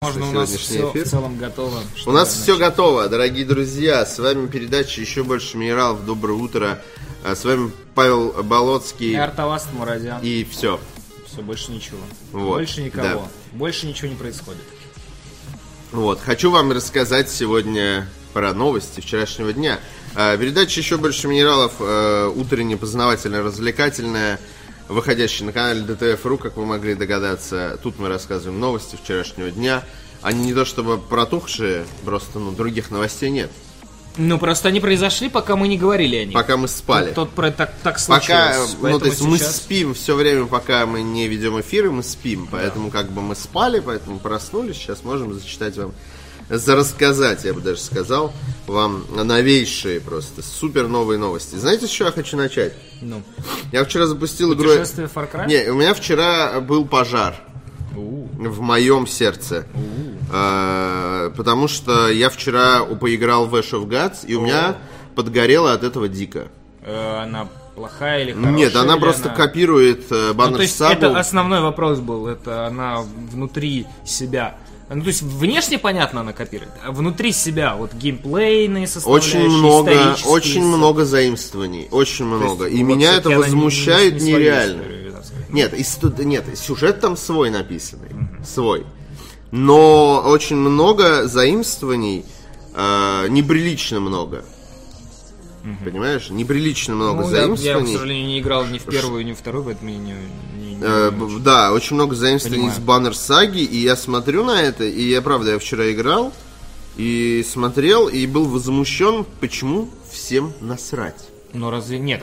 Можно у нас все эфир. в целом готово. У нас все начать. готово, дорогие друзья. С вами передача «Еще больше минералов». Доброе утро. А С вами Павел Болоцкий. И Артоваст Мурадян. И все. Все, больше ничего. Вот, Больше никого. да. Больше ничего не происходит. Вот. Хочу вам рассказать сегодня про новости вчерашнего дня. А, Передача «Еще больше минералов» э, утренняя, выходящая на канале ДТФ.ру, как вы могли догадаться. Тут мы рассказываем новости вчерашнего дня. Они не то чтобы протухшие, просто ну, других новостей нет. Ну, просто они произошли, пока мы не говорили о них. Пока мы спали. Тут про так, так случилось. Пока, ну, то есть мы сейчас- спим все время, пока мы не ведем эфиры, мы спим. Поэтому как бы мы спали, поэтому проснулись. Сейчас можем зачитать вам, за рассказать, я бы даже сказал, вам новейшие просто, супер новые новости. Знаете, с чего я хочу начать? Ну, Я вчера запустил игру... путешествие Far Cry? Не, у меня вчера был пожар в моем сердце. А, потому что я вчера поиграл в Ash of Gods, и у меня подгорело от этого дико. э, она плохая или хорошая? Нет, она просто она- копирует э, Ну, то есть сагу. это основной вопрос был. Это она внутри себя. Ну, то есть внешне понятно она копирует, а внутри себя вот геймплейные составляющие, Очень много, очень много заимствований, очень То есть, много. И вот меня это не- возмущает не свою нереально. историю. Нет, нет, сюжет там свой написанный, свой. Но очень много заимствований, э, неприлично много. Понимаешь? Неприлично много Ну, я, я, к заимствований. сожалению, не играл ни в первую, ни в вторую, поэтому я не, не- не- Э, да, очень много заимствований из баннер саги, и я смотрю на это, и я правда, я вчера играл, и смотрел, и был возмущен, почему всем насрать. Но разве нет?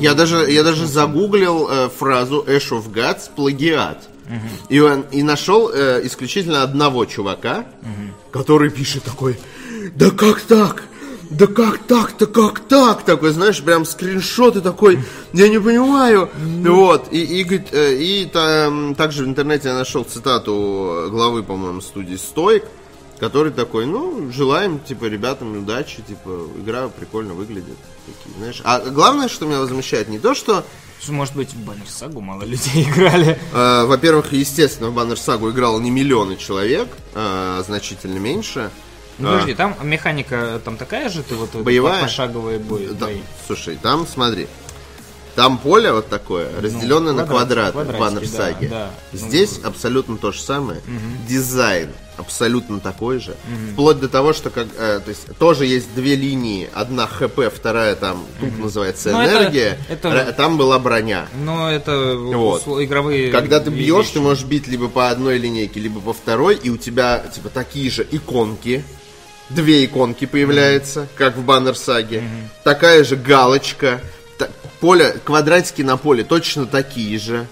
Я, даже, я даже загуглил э, фразу Ash of Gods плагиат. И, он, и нашел э, исключительно одного чувака, который пишет такой, да как так? Да как так-то, как так? Такой, знаешь, прям скриншоты такой, я не понимаю. Вот, и, и, говорит, э, и там, также в интернете я нашел цитату главы, по-моему, студии Стоик, который такой, ну, желаем, типа, ребятам удачи, типа, игра прикольно выглядит. Такие, знаешь. А главное, что меня возмущает, не то, что Может быть, в Баннер Сагу мало людей играли. Э, Во-первых, естественно, в Баннер Сагу играло не миллионы человек, а значительно меньше. Ну, подожди, там механика там такая же, ты вот э, Боевая? пошаговые бои. Да, бои. слушай, там смотри. Там поле вот такое, разделенное на квадрат- квадраты в Баннер да, Саге. да. Ну, Здесь абсолютно то же самое. Дизайн абсолютно такой же. Вплоть до того, что как, э, то есть тоже есть две линии. Одна ХП, вторая там, тут называется Ну, это- энергия. это- Ра- Там была броня. Но это Вот. игровые... Когда ты бьешь, вещи. ты можешь бить либо по одной линейке, либо по второй, и у тебя типа такие же иконки. Две иконки появляются, как в баннер саге. Такая же галочка. та- поле, квадратики на поле точно такие же.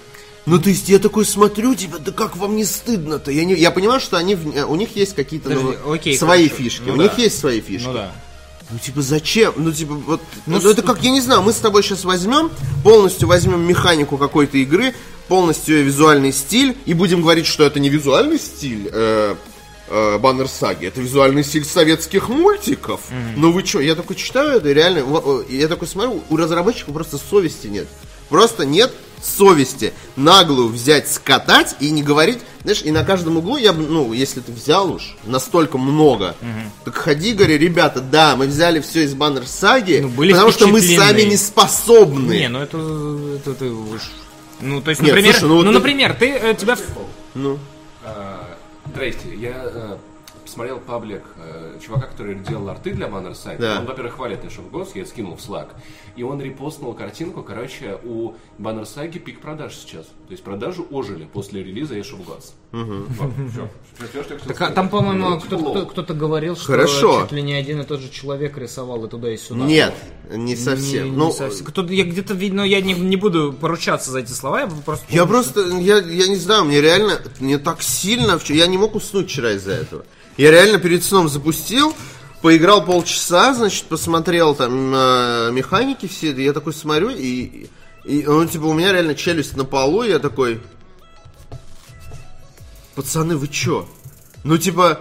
Ну, то есть я такой смотрю, типа, да как вам не стыдно-то? Я, не, я понимаю, что они, э, у них есть какие-то Подожди, ну, окей, свои хорошо. фишки. Ну у да. них есть свои фишки. Ну да. Ну, типа, зачем? Ну, типа, вот... Ну, Ну, это как, я не знаю, мы с тобой сейчас возьмем, полностью возьмем механику какой-то игры, полностью визуальный стиль, и будем говорить, что это не визуальный стиль э, э, Баннер Саги, это визуальный стиль советских мультиков. Ну, вы что, я такой читаю это, реально, я такой смотрю, у разработчиков просто совести нет. Просто нет совести наглую взять, скатать и не говорить, знаешь, и на каждом углу я бы, ну, если ты взял уж настолько много, так ходи, говори, ребята, да, мы взяли все из баннер саги, Ну, были потому что мы сами не способны. Не, ну это, это ты уж... Ну, то есть, Нет, например, слушай, ну ну, ты- например, ты, э, тебя... Ну, А, Здрасте, я э, посмотрел паблик э, чувака, который делал арты для Banner Site. Да. Он, во-первых, хвалит Ash of Gods, я скинул в Slack. И он репостнул картинку, короче, у Banner Sagi пик продаж сейчас. То есть продажи ожили после релиза Ash of Gods. Вот, всё. Всё, что я хотел Так, сказать. там, по-моему, Ну, кто-то, кто- говорил, что Хорошо. чуть ли не один и тот же человек рисовал и туда, и сюда. нет, не совсем. Не- не ну, совсем. Кто-то, я где-то видно, я не, не буду поручаться за эти слова, я просто... Я помню, просто, я, я не знаю, мне реально, мне так сильно, я не мог уснуть вчера из-за этого. Я реально перед сном запустил, поиграл полчаса, значит, посмотрел там на механики все, я такой смотрю, и, и, ну, типа, у меня реально челюсть на полу, и я такой, пацаны, вы чё? Ну, типа,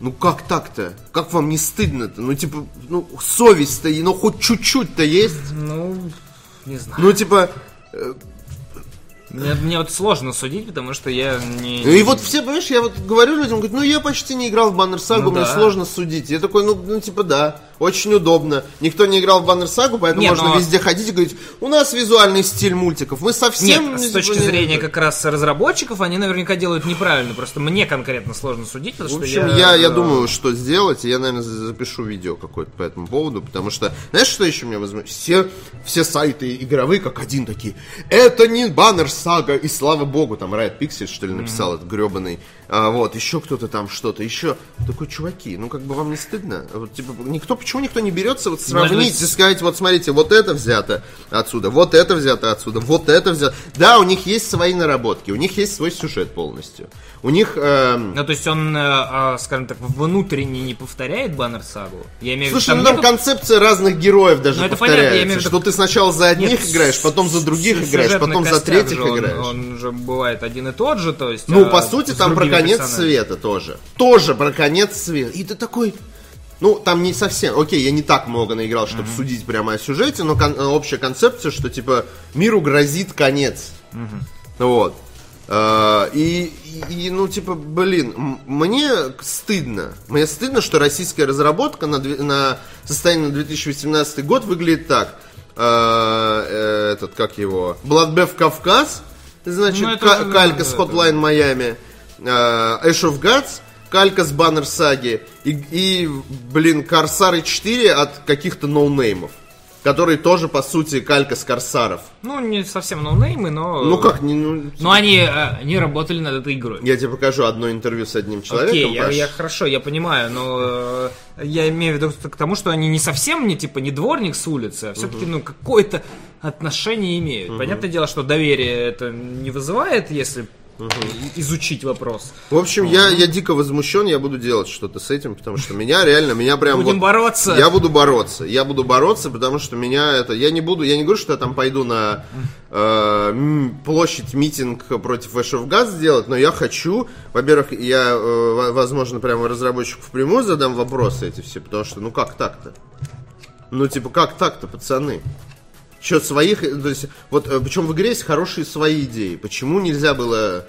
ну как так-то? Как вам не стыдно-то? Ну, типа, ну, совесть-то, ну, хоть чуть-чуть-то есть? Ну, не знаю. Ну, типа, Мне, мне вот сложно судить, потому что я не... Ну и вот все, понимаешь, я вот говорю людям, говорят, ну я почти не играл в Баннер Сагу, Ну мне да. сложно судить. Я такой, ну, ну типа да, очень удобно. Никто не играл в Баннер Сагу, поэтому Не, можно но- везде ходить и говорить, у нас визуальный стиль мультиков. Мы совсем... Нет, ну, с точки не- зрения как раз разработчиков, они наверняка делают неправильно. Просто мне конкретно сложно судить, потому В что общем, я, я э, думаю, что сделать, я, наверное, за- запишу видео какое-то по этому поводу, потому что, знаешь, что еще меня возмущает? Все, все сайты игровые, как один, такие, это не баннер сага, и слава богу, там Riot Pixel, что ли, написал этот гребаный, а, вот, еще кто-то там что-то, еще. Такой, чуваки, ну как бы вам не стыдно? Вот, типа, никто, почему никто не берется вот сравнить быть- и сказать, вот смотрите, вот это взято отсюда, вот это взято отсюда, вот это взято. Да, у них есть свои наработки, у них есть свой сюжет полностью. У них... эм, Ну, то есть он, э, а, скажем так, внутренне не повторяет баннер сагу? Я имею Слушай, ну там нету- концепция разных героев даже Ну, это понятно, повторяется. имею Что ты сначала за одних Нет, играешь, потом за других играешь, потом за третьих же, он- играешь. Он, же бывает один и тот же, то есть... Ну, а, по сути, там про конец персонажами. света тоже. Тоже про конец света. И ты такой... Ну, там не совсем... Окей, я не так много наиграл, чтобы судить прямо о сюжете, но кон- общая концепция, что, типа, миру грозит конец. Вот. А, И, и, ну, типа, блин, мне стыдно. Мне стыдно, что российская разработка на, на состояние на 2018 год выглядит так. А, э, этот, как его? Bloodbath Кавказ, значит, Ну, это, ка- ну, калька с Hotline Miami. Ash of Gods, калька с Баннер Саги. И, и, блин, Корсары 4 от каких-то ноунеймов. Которые тоже, по сути, калька с Корсаров. Ну, не совсем ноунеймы, но... Ну как, не, ну, Но они, э, они работали над этой игрой. Я тебе покажу одно интервью с одним человеком. Окей, я, я хорошо, я понимаю, но э, я имею в виду к тому, что они не совсем не типа не дворник с улицы, а все-таки ну какое-то отношение имеют. Понятное дело, что доверие это не вызывает, если и- изучить вопрос. В общем, я, я дико возмущен, я буду делать что-то с этим, потому что меня реально, меня прям Будем вот- бороться. Я буду бороться, я буду бороться, потому что меня это, я не буду, я не говорю, что я там пойду на э, площадь митинг против Gods сделать, но я хочу, во-первых, я, э, во- возможно, прямо разработчику впрямую задам вопросы эти все, потому что, ну как так-то? Ну, типа, как так-то, пацаны? Счет своих, э, то есть, вот, причем в игре есть хорошие свои идеи. Почему нельзя было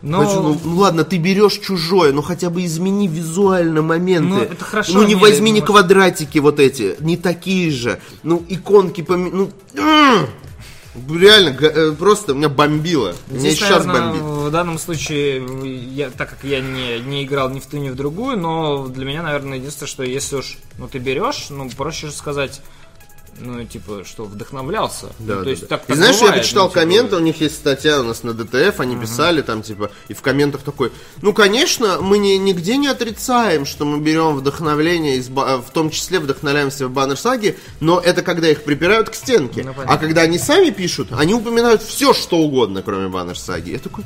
Но ну, ну ладно, ты берешь чужое, но хотя бы измени визуально моменты. Ну, это хорошо, Ну не не, возьми может- квадратики вот эти, не такие же. Ну иконки поме... Ну, реально, э, просто меня бомбило. Меня Здесь, сейчас наверное, бомбит. в данном случае, я, так как я не, не играл ни в ту, ни в другую, но для меня, наверное, единственное, что если уж ну, ты берешь, ну, проще же сказать, ну, типа, что вдохновлялся. Да, ну, то да, есть, да. так, И так знаешь, я бывает, почитал ну, типа, комменты, у них есть статья у нас на ДТФ, они писали там, типа, и в комментах такой, ну, конечно, мы не, нигде не отрицаем, что мы берем вдохновление, из, в том числе вдохновляемся в баннер саги, но это когда их припирают к стенке. Ну, понятно. а когда они сами пишут, они упоминают все, что угодно, кроме баннер саги. Я такой,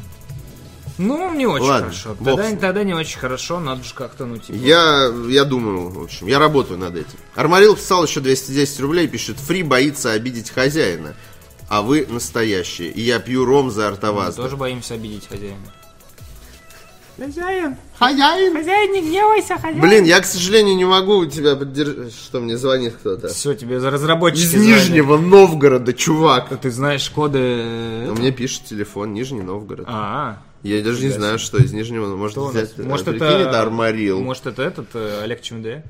Ну, не очень Ладно, хорошо. Тогда, тогда не очень хорошо, надо же как-то, ну, типа... я, я думаю, в общем, я работаю над этим. Армарил писал еще 210 рублей, пишет, фри боится обидеть хозяина. А вы настоящие. И я пью ром за Мы артовазда. тоже боимся обидеть хозяина. Хозяин! Хозяин! Хозяин, не гневайся, хозяин! Блин, я, к сожалению, не могу тебя поддержать. Что мне звонит кто-то? Все, тебе за разработчики Из звонят. Нижнего Новгорода, чувак. Ты знаешь коды... Ну, мне пишет телефон Нижний Новгород. А, Я даже не знаю, что из Нижнего, может взять. Может, это... это Армарил. Может, это этот, э, Олег ЧМД?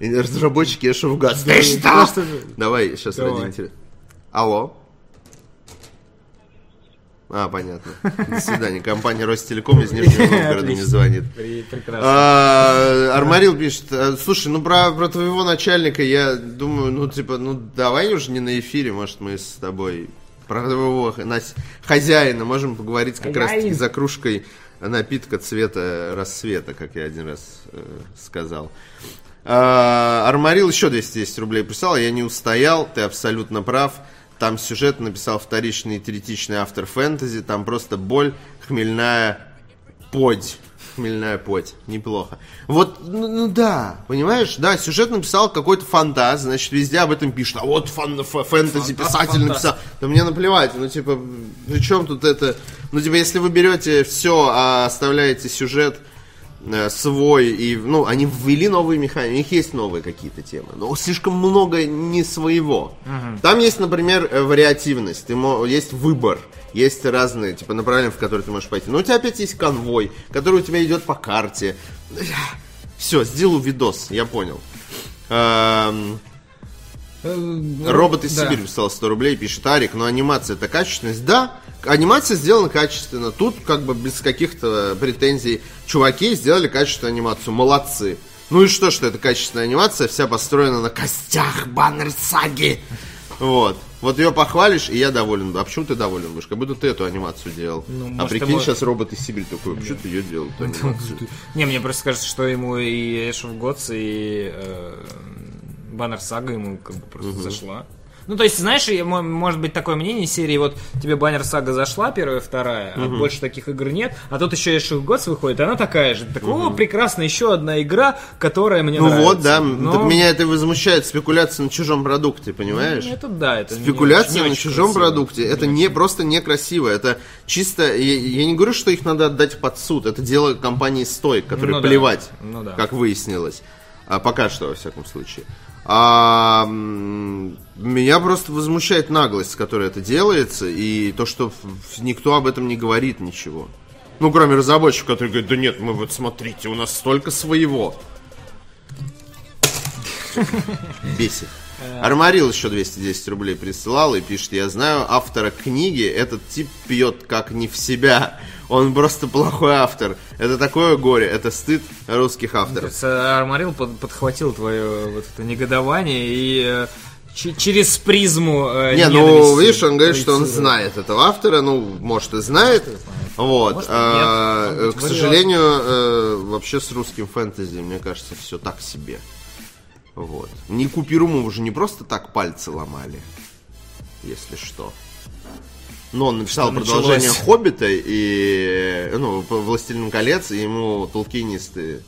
И разработчики Эш of Gods. Ты что? Давай, сейчас Давай. ради интереса. Алло. А, понятно. До свидания. Компания Ростелеком из Нижнего Новгорода Отлично. звонит. Прекрасно. А, Армарил пишет, «А, слушай, ну про, про твоего начальника я думаю, ну типа, ну давай уже не на эфире, может мы с тобой про нас- хозяина можем поговорить как раз таки за кружкой напитка цвета рассвета, как я один раз э, сказал. А, Армарил еще 210 рублей прислал, я не устоял, ты абсолютно прав. Там сюжет написал вторичный и третичный автор фэнтези, там просто боль, хмельная подь. Хмельная подь. Неплохо. Вот, ну, ну да, понимаешь, да, сюжет написал какой-то фантаз, значит, везде об этом пишут. А вот фан- фэнтези Фантаз, писатель фантаз. написал. Да мне наплевать, ну, типа, при чем тут это... Ну, типа, если вы берете все, а оставляете сюжет, свой, и, ну, они ввели новые механики, у них есть новые какие-то темы, но слишком много не своего. Там есть, например, э, вариативность, ты есть выбор, есть разные, типа, направления, в которые ты можешь пойти. Но у тебя опять есть конвой, который у тебя идет по карте. Все, сделаю видос, я понял. Эм, Робот из Да. Сибири прислал 100 рублей, пишет Арик, но анимация это качественность. Да, анимация сделана качественно. Тут как бы без каких-то претензий. Чуваки сделали качественную анимацию. Молодцы. Ну и что, что это качественная анимация, вся построена на костях баннер саги. Вот. Вот ее похвалишь, и я доволен. А почему ты доволен будешь? Как будто ты эту анимацию делал. Ну, а прикинь, ему- сейчас робот из Сибири такой, почему ты ее делал? Не, мне просто кажется, что ему и Ash of Gods, и э, Баннер Сага ему как бы просто зашла. Ну, то есть, знаешь, и мо- может быть такое мнение серии, вот тебе Баннер Сага зашла, первая, вторая, а больше таких игр нет, а тут еще of Gods выходит, и она такая же. Так, о, прекрасно, еще одна игра, которая мне Ну нравится. вот, да, Но- так меня это и возмущает, спекуляция на чужом продукте, понимаешь? Ну, Это да, это не Спекуляция очень- не на очень чужом красиво. продукте, это не просто некрасиво, это чисто, я, я не говорю, что их надо отдать под суд, это дело компании Стоик, которой Ну да, плевать, ну да. как выяснилось, а, пока что, во всяком случае. А, меня просто возмущает наглость, с которой это делается, и то, что никто об этом не говорит ничего. Ну, кроме разработчиков, которые говорят, да нет, мы вот смотрите, у нас столько своего. Бесит. Армарил еще 210 рублей присылал и пишет, я знаю автора книги, этот тип пьет как не в себя. Он просто плохой автор. Это такое горе, это стыд русских авторов. Кажется, Армарил под- подхватил твое вот это негодование и э, через призму э, Не, ну, видишь, он говорит, что он знает этого автора, ну, может, и знает. Вот. Может, А, нет. Может к сожалению, э, вообще с русским фэнтези, мне кажется, все так себе. Вот. Не Купируму уже не просто так пальцы ломали, если что. Но он написал Что продолжение началось? Хоббита и, ну, по- Властелин колец, и ему толкинисты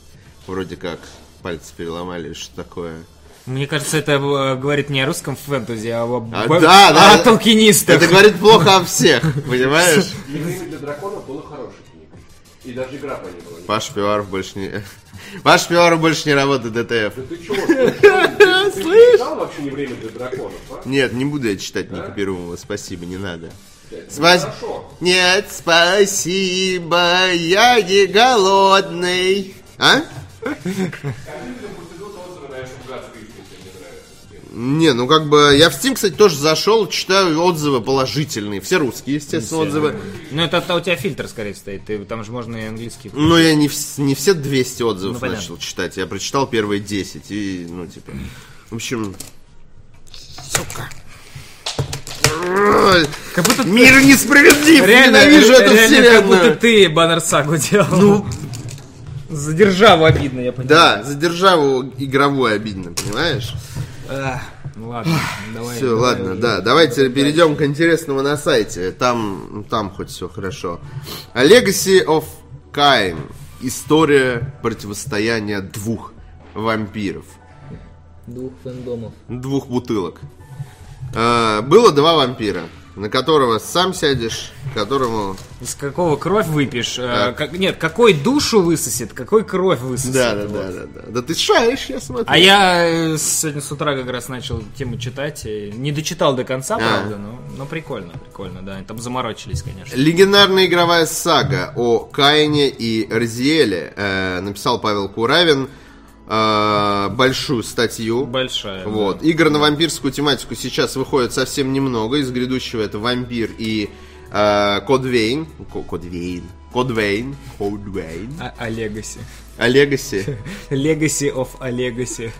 вроде как пальцы переломали, что такое. Мне кажется, это э, говорит не о русском фэнтези, а о, А, б- да, да. о толкинистах. Это говорит плохо о всех, понимаешь? Для драконов было хорошей книгой. И даже игра по ней была. не- Паш Пиваров больше не... Паш Пиваров больше не работает ДТФ. Да ты чего? Читал вообще не время для драконов, а? Нет, не буду я читать Ника Перумова, спасибо, не надо. Спас-. Нет, спасибо, я не голодный. А? Не, ну как бы, я в Steam, кстати, тоже зашел, читаю отзывы положительные, все русские, естественно, отзывы. Ну, это, это у тебя фильтр, скорее, стоит. Ты, там же можно и английский. Но я не, не все 200 отзывов Ну, начал читать, я прочитал первые 10, и, ну, типа, в общем... Сука. Как будто Мир несправедлив, реально, ненавижу эту реально, как будто вселенную. ты Баннер Сагу делал. Ну, за державу обидно, я понимаю. Да, за державу игровую обидно, понимаешь? Ну ладно, давай. Все, давай ладно, уже. да. Давайте перейдем к интересному на сайте. Там, там хоть все хорошо. A Legacy of Kain. История противостояния двух вампиров. Двух фэндомов. Двух бутылок. А, было два вампира, на которого сам сядешь, которому... Из какого кровь выпьешь? э, Так. как- нет, какой душу высосет, какой кровь высосет. Да, да, Вот. да, да, да. Да ты шаришь, я смотрю. А я э, сегодня с утра как раз начал тему читать. Не дочитал до конца, А. правда, но, но прикольно, прикольно, да. Там заморочились, конечно. Легендарная игровая сага о Каине и Разиэле э, написал Павел Куравин э, большую статью. Большая. да. Вот. Игр на вампирскую тематику сейчас выходит совсем немного. Из грядущего это вампир и э, Код Вейн. Ко- Код Вейн. Код Вейн. Код Вейн. А, а Legacy. А Легаси. Legacy of a Legacy.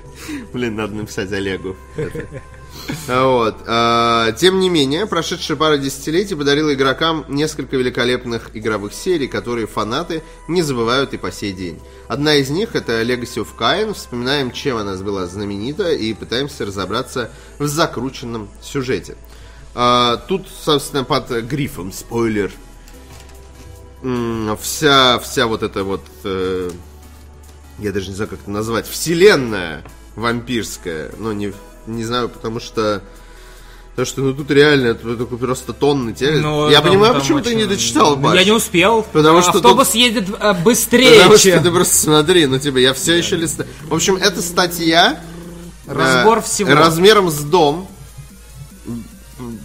Блин, надо написать Олегу. это. Вот. а, Тем не менее, прошедшая пара десятилетий подарила игрокам несколько великолепных игровых серий, которые фанаты не забывают и по сей день. Одна из них это Legacy of Kain. Вспоминаем, чем она была знаменита, и пытаемся разобраться в закрученном сюжете. А, Тут, собственно, под грифом спойлер. Вся, вся вот эта вот э, я даже не знаю, как это назвать, вселенная вампирская, но не, не знаю, потому что Потому что, ну, тут реально, это такой просто тонны текст. Ну, Я там- понимаю, там почему ты не очень- дочитал, Паш. Я не успел. Потому что Автобус тут- едет э, быстрее, Потому что чем... ты просто смотри, ну, тебе, я все еще листаю. В общем, это статья... Разбор э, всего. Размером с дом.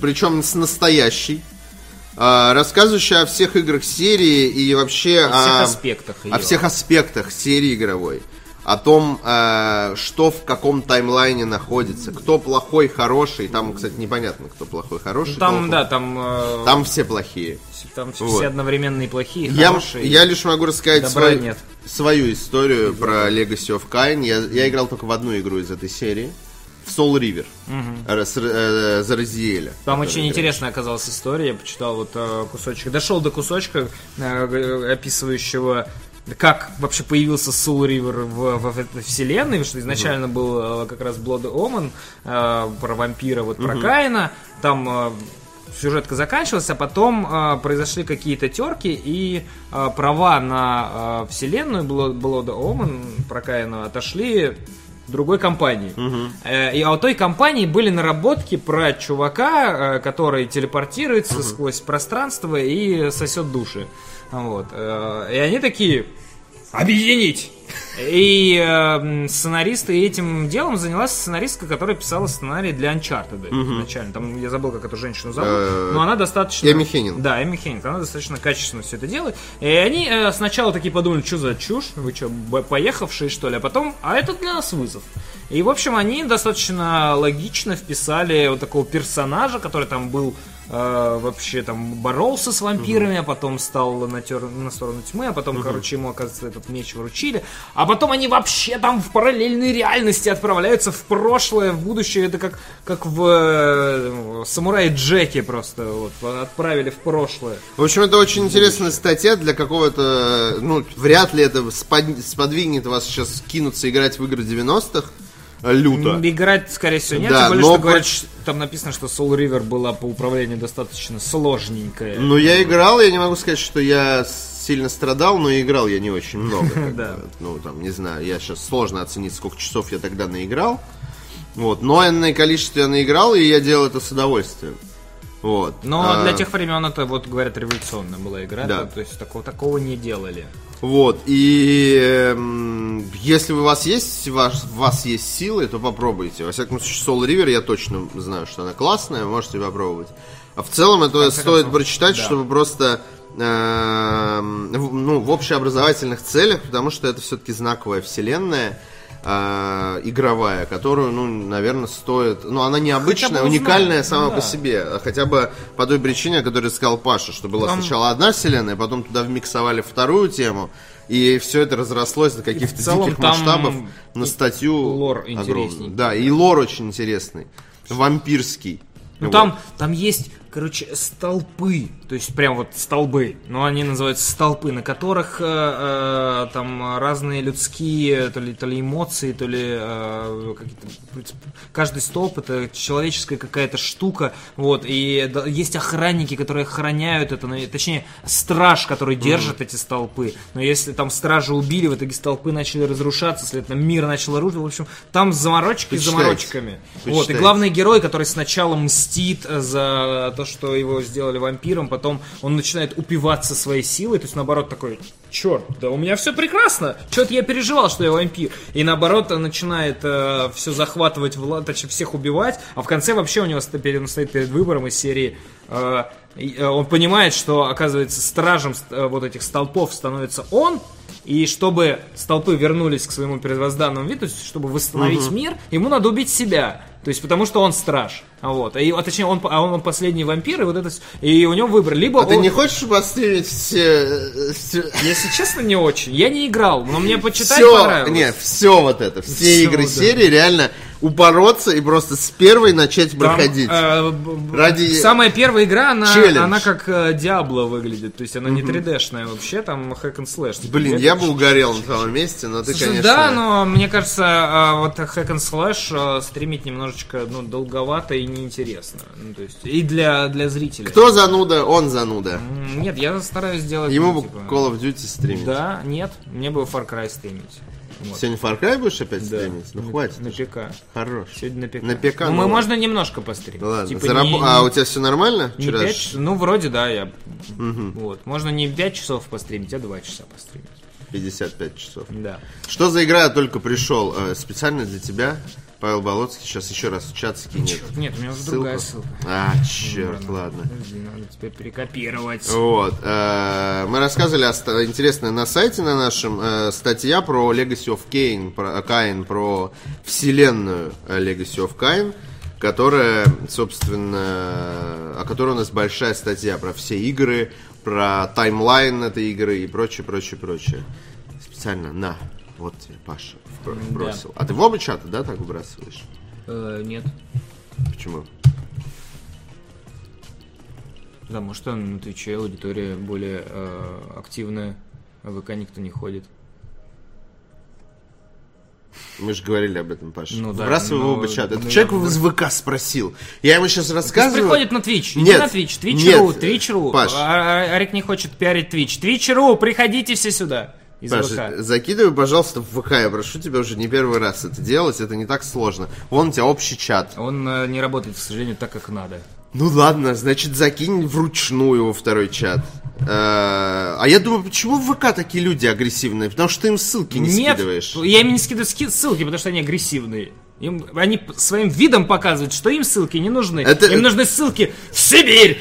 Причем с настоящий. э, рассказывающая о всех играх серии и вообще О всех о- аспектах о её. всех аспектах серии игровой. О том, э, что в каком таймлайне находится. Кто плохой, хороший. Там, кстати, непонятно, кто плохой, хороший. Ну, Там, толком. да, там, э, Там все плохие. там все вот. одновременно и плохие, и Я, хорошие. я лишь могу рассказать свою, нет. свою историю про Legacy of Kain. Я, я играл только в одну игру из этой серии. В Soul River. Э, с- э, за Разиэля. Там очень играет. интересная оказалась история. Я почитал вот э, кусочек. Дошел до кусочка, э, описывающего как вообще появился Soul River в, в- в этой вселенной, что изначально был э, как раз Blood Omen э, про вампира, вот про Каина, там э, сюжетка заканчивалась, а потом э, произошли какие-то терки, и э, права на э, вселенную Blood, Blood Omen про Каина отошли другой компании. Э, И а у той компании были наработки про чувака, э, который телепортируется сквозь пространство и сосет души. Вот. Э, И они такие объединить. И э, сценаристы этим делом занялась сценаристка, которая писала сценарий для Uncharted изначально. Там я забыл, как эту женщину зовут, Э, но она достаточно... Эми Хеннинг. Да, Эми Хеннинг. Она достаточно качественно все это делает. И они э, сначала такие подумали, что за чушь, вы что, поехавшие что ли? А потом, а это для нас вызов. И, в общем, они достаточно логично вписали вот такого персонажа, который там был э, вообще там боролся с вампирами, а потом стал на, тер- на сторону тьмы, а потом, короче, ему, оказывается, этот меч вручили. А потом они вообще там в параллельной реальности отправляются в прошлое, в будущее. Это как, как в э, Самурае Джеке просто вот, отправили в прошлое. В общем, это очень интересная статья для какого-то... Ну, вряд ли это спод- сподвигнет вас сейчас кинуться играть в игры 90-х. Люто. Играть, скорее всего, нет. Да, тем более, но что говорят, проч- что там написано, что Soul River была по управлению достаточно сложненькая. Ну, я играл, я не могу сказать, что я сильно страдал, но играл я не очень много. Да. Ну, там, не знаю, я сейчас сложно оценить, сколько часов я тогда наиграл. Вот, но энное количество я наиграл, и я делал это с удовольствием. Вот. Но А, для тех времен это, вот говорят, революционная была игра. Да. да, То есть такого, такого не делали. Вот, и эм, если у вас есть, ваш, у вас есть силы, то попробуйте. Во всяком случае, Soul River я точно знаю, что она классная, можете попробовать. А в целом это стоит концов, прочитать, да. чтобы просто в- ну, в общеобразовательных целях, потому что это все-таки знаковая вселенная э, игровая, которую, ну, наверное, стоит... Ну, она необычная, уникальная сама да. по себе. а Хотя бы по той причине, о которой сказал Паша, что была Там- сначала одна вселенная, потом туда вмиксовали вторую тему, и все это разрослось до каких-то диких масштабов на статью лор огромную. Да, и лор очень интересный. Вампирский. Ну Вот. там, там есть, короче, столпы, то есть прям вот столбы, но они называются столпы, на которых э, э, там разные людские, то ли, то ли эмоции, то ли э, какие-то, каждый столб это человеческая какая-то штука, вот, и да, есть охранники, которые охраняют это, ну, точнее, страж, который держит эти столпы, но если там стражи убили, в итоге столпы начали разрушаться, следовательно, мир начал рушиться, в общем, там заморочки с Почитайте. заморочками. Вот, и Почитайте. главный герой, который сначала мстит за то, что его сделали вампиром, потом он начинает упиваться своей силой, то есть наоборот такой, черт, да у меня все прекрасно, что-то я переживал, что я вампир. И наоборот начинает все захватывать, вла- точнее всех убивать, а в конце вообще у него ст- перед- он стоит перед выбором из серии... э, э, он понимает, что, оказывается, стражем ст- э, вот этих столпов становится он, и чтобы столпы вернулись к своему первозданному виду, чтобы восстановить мир, ему надо убить себя. То есть потому что он страж. А Вот. И, а точнее, он, а он последний вампир, и вот это... И у него выбор. Либо А ты он- не хочешь постримить все... все... Если честно, не очень. Я не играл, но мне почитать Все, понравилось. нет, все вот это, все Всё, игры да. серии реально упороться и просто с первой начать Там, проходить. э, Ради- Самая первая игра, она, Челлендж. она как э, Диабло выглядит. То есть она не 3D-шная вообще, там hack and slash. Блин, я бы угорел на твоем месте, но ты, Слушай, конечно... Да, но мне кажется, а, вот hack and slash э, стримить немножечко ну, долговато и неинтересно. Ну, то есть, и для, для зрителя. Кто зануда, он зануда. Нет, я стараюсь сделать... Ему ну, бы типа, Call of Duty стримить. Да, нет, мне бы Far Cry стримить. Вот. Сегодня Far Cry будешь опять Да. стримить? Ну На- хватит. На ПК. Хорош. Сегодня на ПК. На ПК, Ну, ну мы можно немножко постримить. Ну ладно, Типа зараб- не- А у тебя все нормально? не Вчера пять ж- часов? Ну, вроде, да, я... Вот. Можно не 5 часов постримить, а 2 часа постримить. 55 часов. Да. Что за игра я только пришел? Э, Специально для тебя, Павел Болоцкий. Сейчас еще раз в чат скинет. Чёрт, нет, у меня уже ссылку. другая ссылка. А, черт, ладно. Подожди, надо теперь перекопировать. Вот. э, Мы рассказывали о интересной на сайте на нашем э, статья про Legacy of Kain, про, Kain, про вселенную Legacy of Kain, которая, собственно, о которой у нас большая статья про все игры, про таймлайн этой игры и прочее, прочее, прочее. Специально на. Вот тебе, Паша, бросил. А ты в оба чата, да, так выбрасываешь? Э, нет. Почему? Потому что на Твиче аудитория более э, активная, а в ВК никто не ходит. Мы же говорили об этом, Паша. Ну да, Вбрасывай в но- оба чата. Этот ну, человек я- из ВК спросил. Я ему сейчас Пусть рассказываю. приходит на Twitch. Иди Нет, на Twitch. Twitch.ru, Twitch.ru. Паш. А- а- Арик не хочет пиарить Twitch. Twitch.ru, приходите все сюда. Из Паша, ВК. закидывай, пожалуйста, в ВК. Я прошу тебя уже не первый раз это делать. Это не так сложно. Вон у тебя общий чат. Он э, не работает, к сожалению, так, как надо. Ну ладно, значит, закинь вручную во второй чат. Э, А я думаю, почему в ВК такие люди агрессивные? Потому что ты им ссылки не Нет, скидываешь. я им не скидываю ски- ссылки, потому что они агрессивные. Им, они своим видом показывают, что им ссылки не нужны. Это- Им нужны ссылки в Сибирь.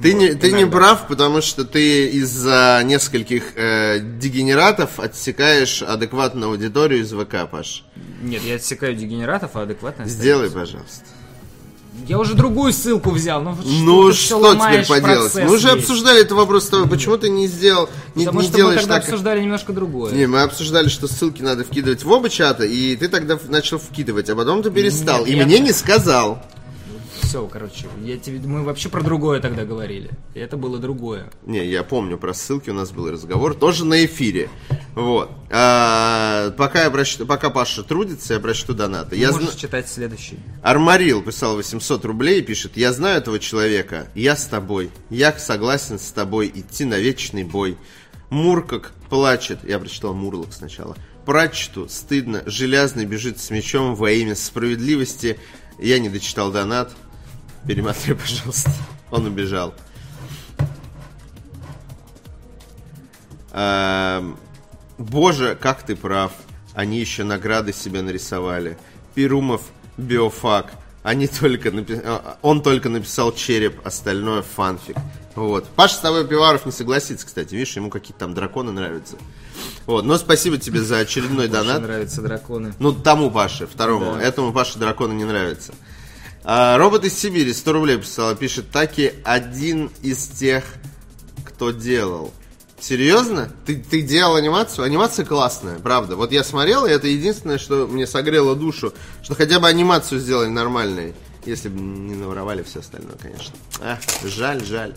Ты не, ты не прав, потому что ты из-за нескольких э, дегенератов отсекаешь адекватную аудиторию из ВК, Паш. Нет, я отсекаю дегенератов, а адекватно Сделай, пожалуйста. Я уже другую ссылку взял. Ну, Ну всё что теперь поделать? Мы уже весь. обсуждали этот вопрос с тобой. Почему ты не сделал, не, Потому не что мы делаешь тогда так? обсуждали немножко другое. Не, мы обсуждали, что ссылки надо вкидывать в оба чата, и ты тогда начал вкидывать, а потом ты перестал. Нет, и я- мне не сказал. Все, короче, я тебе, мы вообще про другое тогда говорили. И это было другое. Не, я помню про ссылки, у нас был разговор, тоже на эфире. Вот. А, пока, я прочту, пока Паша трудится, я прочту донаты. Я Можешь зна- читать следующий. Армарил писал 800 рублей и пишет, я знаю этого человека, я с тобой, я согласен с тобой идти на вечный бой. Муркак плачет, я прочитал Мурлок сначала, прачету стыдно, железный бежит с мечом во имя справедливости. Я не дочитал донат, перематывай, пожалуйста. Он убежал. Эм, Боже, как ты прав. Они еще награды себе нарисовали. Перумов, биофак. Они только напи- а, Он только написал череп, остальное фанфик. Вот. Паша с тобой Пиваров не согласится, кстати. Видишь, ему какие-то там драконы нравятся. Вот. Но спасибо тебе за очередной Мне донат. нравятся драконы. Ну, тому Паше, второму. Да. Этому Паше драконы не нравятся. А, робот из Сибири 100 рублей писал. Пишет, таки один из тех, кто делал. Серьезно? Ты, ты делал анимацию? Анимация классная, правда. Вот я смотрел, и это единственное, что мне согрело душу. Что хотя бы анимацию сделали нормальной. Если бы не наворовали все остальное, конечно. Ах, жаль, жаль.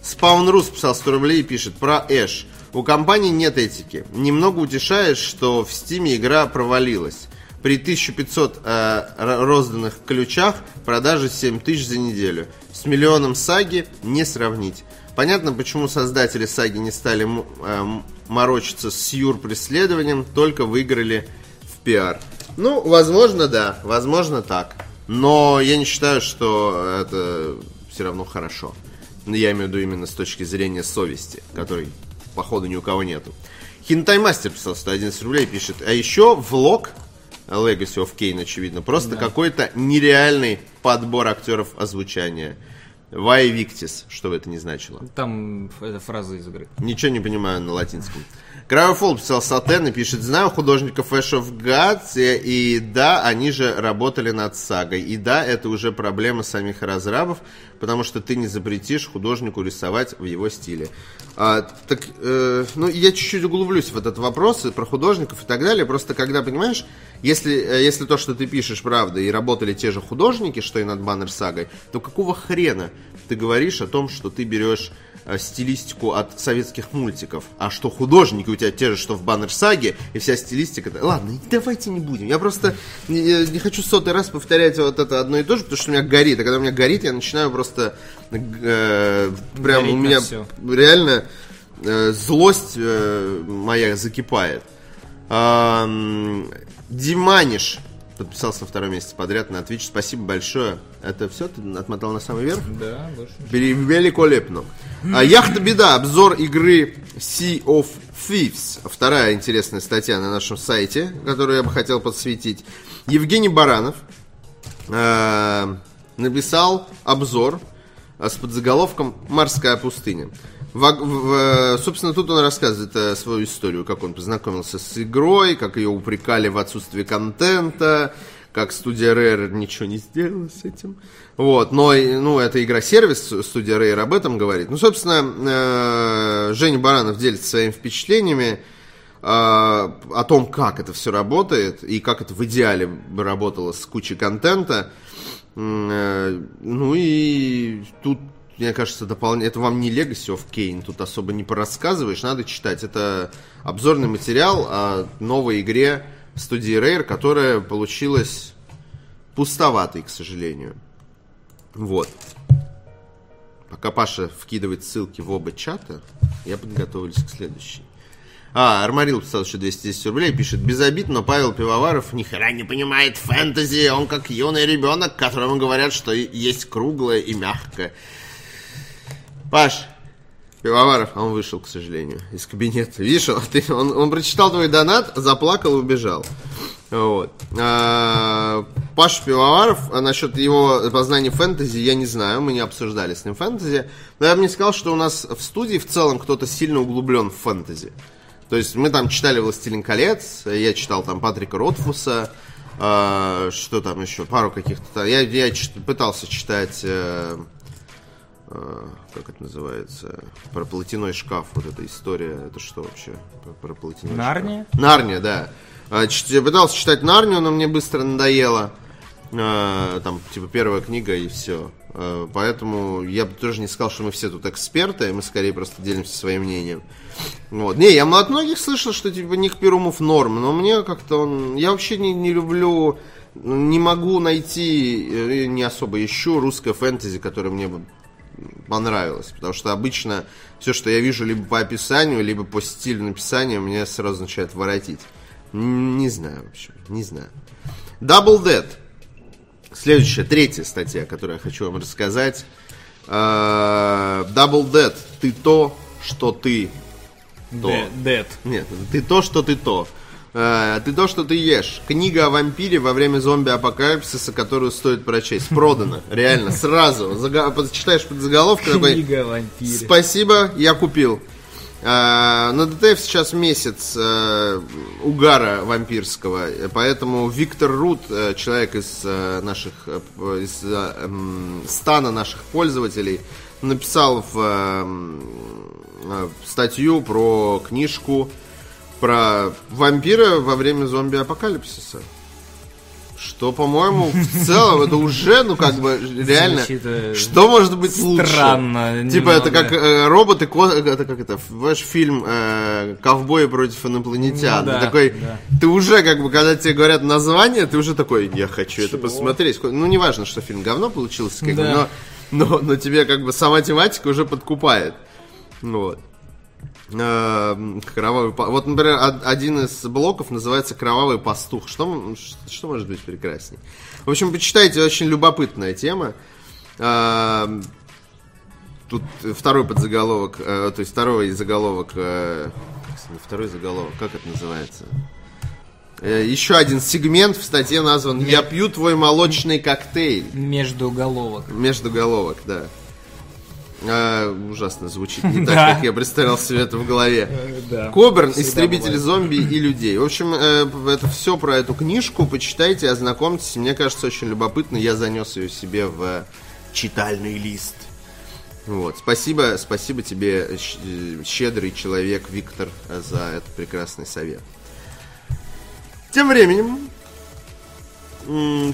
Спаун Рус писал 100 рублей и пишет про Эш. У компании нет этики. Немного утешает, что в Стиме игра провалилась. При 1500 э, розданных ключах продажи 7000 за неделю. С миллионом саги не сравнить. Понятно, почему создатели саги не стали э, морочиться с юр преследованием, только выиграли в пиар. Ну, возможно, да, возможно так. Но я не считаю, что это все равно хорошо. Ну, Я имею в виду именно с точки зрения совести, которой, походу, ни у кого нету. Хинтай Мастер писал 111 рублей, пишет. А еще влог Legacy of Kane, очевидно. Просто какой-то нереальный подбор актеров озвучания. Вай Виктис, что бы это ни значило. Там эта фраза из игры. Ничего не понимаю на латинском. Кравофол писал Сатен и пишет, знаю художников Ash of Gods, и, да, они же работали над сагой. И да, это уже проблема самих разрабов, потому что ты не запретишь художнику рисовать в его стиле. А, так, э, ну, я чуть-чуть углублюсь в этот вопрос и про художников и так далее. Просто когда, понимаешь, если, э, если то, что ты пишешь, правда, и работали те же художники, что и над Баннер Сагой, то какого хрена ты говоришь о том, что ты берешь э, стилистику от советских мультиков, а что художники у тебя те же, что в Баннер Саге, и вся стилистика... Ладно, давайте не будем. Я просто не, э, не хочу сотый раз повторять вот это одно и то же, потому что у меня горит. А когда у меня горит, я начинаю просто... э, прям Гореть у меня реально э, злость э, моя закипает. Ам, Диманиш подписался на втором месяце подряд на Twitch. Спасибо большое. Это все? Ты отмотал на самый верх? Да, больше. Великолепно. А, Яхта Беда. Обзор игры Sea of Thieves. Вторая интересная статья на нашем сайте, которую я бы хотел подсветить. Евгений Баранов э, написал обзор с подзаголовком «Морская пустыня». Э, собственно, тут он рассказывает э, свою историю, как он познакомился с игрой, как ее упрекали в отсутствии контента, как студия Rare ничего не сделала с этим. Вот, но, ну, это игра-сервис, студия Rare об этом говорит. Ну, собственно, э, Женя Баранов делится своими впечатлениями э, о том, как это все работает и как это в идеале работало с кучей контента. Э, Ну и тут, мне кажется, дополнение. Это вам не Legacy of Kane, тут особо не порассказываешь, надо читать. Это обзорный материал о новой игре студии Rare, которая получилась пустоватой, к сожалению. Вот. Пока Паша вкидывает ссылки в оба чата, я подготовлюсь к следующей. А, Армарил писал еще 210 рублей, пишет, без обид, но Павел Пивоваров ни хера не понимает фэнтези, он как юный ребенок, которому говорят, что есть круглое и мягкое. Паш, Пивоваров, а он вышел, к сожалению, из кабинета. Видишь, он, ты- он, он прочитал твой донат, заплакал и убежал. Вот. А, Паша Пивоваров, а насчет его познания фэнтези, я не знаю, мы не обсуждали с ним фэнтези. Но я бы не сказал, что у нас в студии в целом кто-то сильно углублен в фэнтези. То есть мы там читали «Властелин колец», я читал там Патрика Ротфуса, а, что там еще, пару каких-то... Я, я чит- пытался читать... э, э, как это называется? Про платяной шкаф, вот эта история. Это что вообще? Про, про платяной Нарния? шкаф. Нарния, да. А, Я пытался читать Нарнию, но мне быстро надоело. А, Там, типа, первая книга и все. Поэтому я бы тоже не сказал, что мы все тут эксперты, мы скорее просто делимся своим мнением. Вот. Не, я от многих слышал, что типа Ник Перумов норм, но мне как-то он... Я вообще не, не люблю, не могу найти, э, не особо ищу русское фэнтези, которое мне бы понравилось. Потому что обычно все, что я вижу либо по описанию, либо по стилю написания, меня сразу начинает воротить. Не знаю, в общем, не знаю. Double Dead. Следующая, третья статья, которую я хочу вам рассказать. Э, Double Dead. Ты то, что ты то. Dead. Нет, ты то, что ты то. Э, Ты то, что ты ешь. Книга о вампире во время зомби-апокалипсиса, которую стоит прочесть. Продана. Реально, сразу. Читаешь под заголовком такой... Книга о вампире. Спасибо, я купил. Э, На ДТФ сейчас месяц э, угара вампирского, поэтому Виктор Рут, человек из наших из стана наших пользователей, написал в статью про книжку про вампира во время зомби-апокалипсиса. Что, по-моему, в целом это уже, ну, как бы, реально, Звучит, э, что может быть лучше? странно Типа, это как э, роботы, это как это, ваш фильм э, «Ковбои против инопланетян». Ну да, Ты такой, да. ты уже, как бы, когда тебе говорят название, ты уже такой, я хочу это посмотреть. Ну, не важно, что фильм говно получился, как бы, Да. но, но, но тебе, как бы, сама тематика уже подкупает. Вот. Э, Кровавый Вот, например, од- один из блоков называется Кровавый пастух. Что, что может быть прекрасней? В общем, почитайте, очень любопытная тема. Э, Тут второй подзаголовок, э, то есть второй заголовок, э, второй заголовок, как это называется? Э, Еще один сегмент в статье назван «Я пью твой молочный коктейль». Между головок. Между головок, да. А, ужасно звучит, не Да. так, как я представлял себе это в голове. Да. Коберн, Всегда истребитель бывает. зомби и людей. В общем, э, это все про эту книжку. Почитайте, ознакомьтесь. Мне кажется, очень любопытно. Я занес ее себе в читальный лист. Вот. Спасибо, спасибо тебе, щедрый человек Виктор, э, за этот прекрасный совет. Тем временем,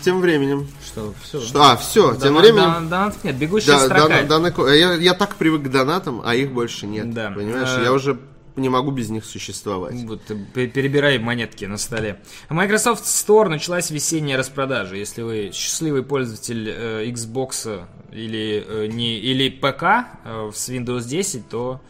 тем временем, Что, все. что, а, все, тем временем, Донатов нет, бегущая да, строка. дона- дона- я, я так привык к донатам, а их больше нет. Да. Понимаешь, А- я уже не могу без них существовать. Вот, э, пе- перебирай монетки на столе. Microsoft Store началась весенняя распродажа. Если вы счастливый пользователь э, Xbox или, э, не, или ПК э, с Windows 10, то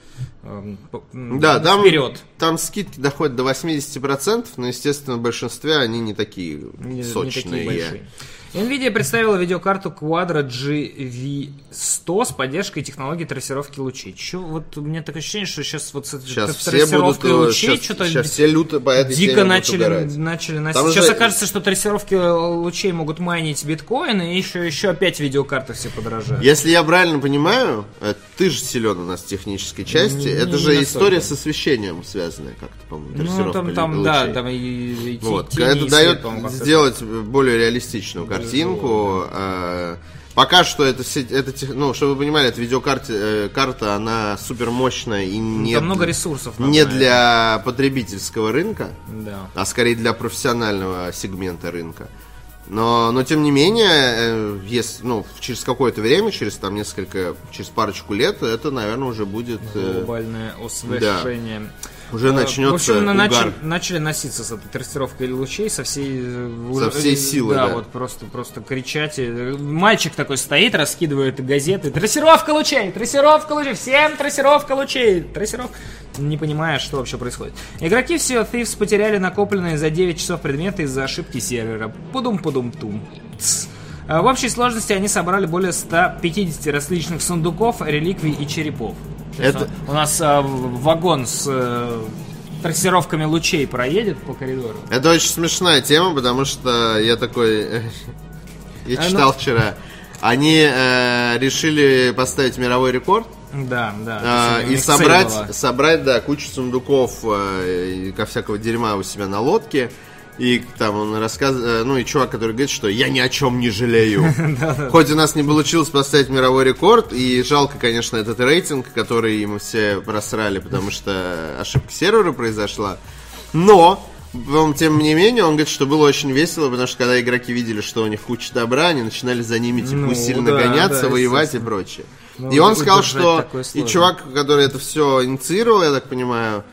э, Да, там, вперед. там скидки доходят до 80%, но, естественно, в большинстве они не такие Не, не сочные. такие большие. Nvidia представила видеокарту Quadro GV100 с поддержкой технологии трассировки лучей. Чё, вот у меня такое ощущение, что сейчас вот с Сейчас трассировкой будут... лучей Сейчас, что-то сейчас все люто по этой дико начали, угорать. начали носить. Там Сейчас же- окажется, что трассировки лучей могут майнить биткоины, и еще, еще опять видеокарты все подорожают. Если я правильно понимаю, э, ты же силен у нас в технической части, Не- это не же настолько. история с освещением связанная как-то, по-моему, Ну, трассировка там, там лучей. да, там и, и Вот. Это и дает свет, по-моему, как-то сделать более реалистичную картинку. Э, Пока что это, это ну, чтобы вы понимали, эта видеокарта, э, карта, она супер мощная и не, Там много ресурсов. не наверное. для потребительского рынка, Да. а скорее для профессионального сегмента рынка. Но, но тем не менее, э, если, ну, через какое-то время, через там несколько, через парочку лет, это, наверное, уже будет Глобальное освещение. Уже Э, начнется В общем, угар. начали, начали носиться с этой трассировкой лучей со всей... э, Со всей силы, Да, да. вот просто, просто кричать. Э, Мальчик такой стоит, раскидывает газеты. Трассировка лучей! Трассировка лучей! Всем трассировка лучей! Трассировка... Не понимая, что вообще происходит. Игроки в Sea of Thieves потеряли накопленные за 9 часов предметы из-за ошибки сервера. Пудум-пудум-тум. Тс. А В общей сложности они собрали более 150 различных сундуков, реликвий и черепов. Это- У нас а, вагон с э, трассировками лучей проедет по коридору. Это очень смешная тема, потому что я такой... э, Я А, ну- читал вчера. Они э, решили поставить мировой рекорд Да, да. э, у и собрать, собрать, да, кучу сундуков э, и ко всякого дерьма у себя на лодке. И там он рассказывает, ну и чувак, который говорит, что я ни о чем не жалею. Хоть у нас не получилось поставить мировой рекорд, и жалко, конечно, этот рейтинг, который мы все просрали, потому что ошибка сервера произошла. Но, тем не менее, он говорит, что было очень весело, потому что когда игроки видели, что у них куча добра, они начинали за ними типа Ну, усиленно да, гоняться, да, воевать и прочее. Ну, и он сказал, что и чувак, который это все инициировал, я так понимаю,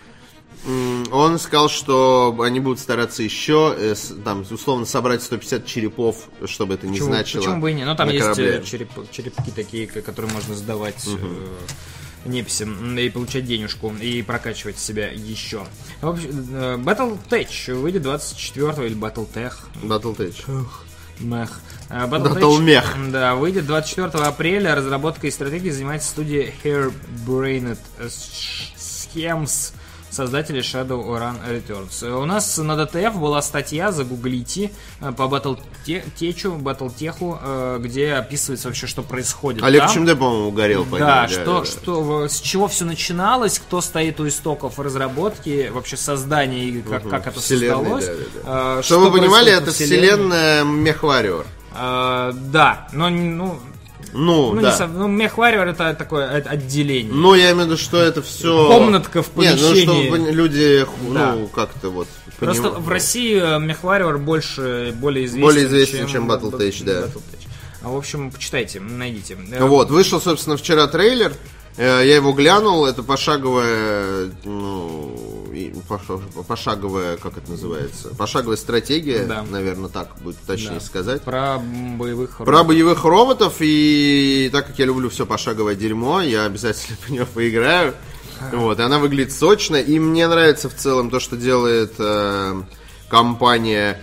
он сказал, что они будут стараться еще, э, с- там, условно, собрать 150 черепов, чтобы это не Почему, значило. почему бы и нет? Ну, там есть корабле. э, череп- черепки такие, которые можно сдавать э, неписям и получать денежку, и прокачивать себя еще. В общем, э, Battletech выйдет 24 или Battletech. Battletech. Мех. Э, Battlemech. Да, выйдет 24 апреля. Разработкой и стратегией занимается студия Hairbrained Schemes, создатели Shadow Run Returns. Э, У нас на DTF была статья, загуглите, э, по Battletech, Battletech, э, где описывается вообще, что происходит. Олег там. Чемде, по-моему, угорел по Да, ней, что, что, с чего все начиналось, кто стоит у истоков разработки, вообще создания и как, как это Вселенной, создалось. да, э, Чтобы что вы понимали, это вселенная Мехвариор. Э, да, но ну, Ну, ну, не да. сов- ну, Мехвариор это такое от- отделение. Ну, я имею в виду, что это все... Комнатка в Нет, ну, помещении. чтобы люди, Да. ну, как-то вот... Просто поним- в России э, Мехвариор больше, более известен, Более известен, чем Бат- Battletech, да. Battletech. А, в общем, почитайте, найдите. Э, Вот, вышел, собственно, вчера трейлер. Э, Я его глянул, это пошаговая, ну, пошаговая, как это называется, пошаговая стратегия, Да. наверное, так будет точнее Да. сказать. Про боевых Про боевых роботов, и так как я люблю все пошаговое дерьмо, я обязательно по нее поиграю. Вот, и она выглядит сочно, и мне нравится в целом то, что делает э, компания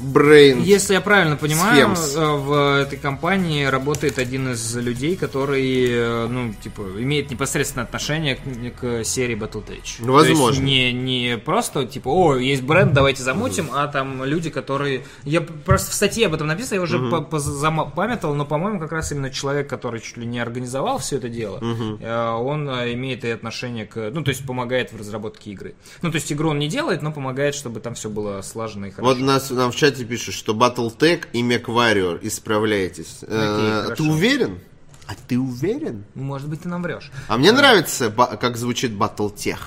Hairbrain. Если я правильно понимаю, Schemes. э, в этой компании работает один из людей, который, э, ну, типа, имеет непосредственное отношение к, к серии Battletech. Ну, возможно. То есть не, не просто, типа, о, есть бренд, давайте замутим, а там люди, которые... Я просто в статье об этом написано, я уже позама- памятовал, но, по-моему, как раз именно человек, который чуть ли не организовал все это дело, э, он имеет и отношение к... Ну, то есть помогает в разработке игры. Ну, то есть игру он не делает, но помогает, чтобы там все было слажено и хорошо. Вот нас, нам в чате пишут, что Battletech и MechWarrior исправляетесь. Э, хорошо. ты уверен? А ты уверен? Может быть, ты нам врешь. А мне нравится, ба- как звучит Battletech.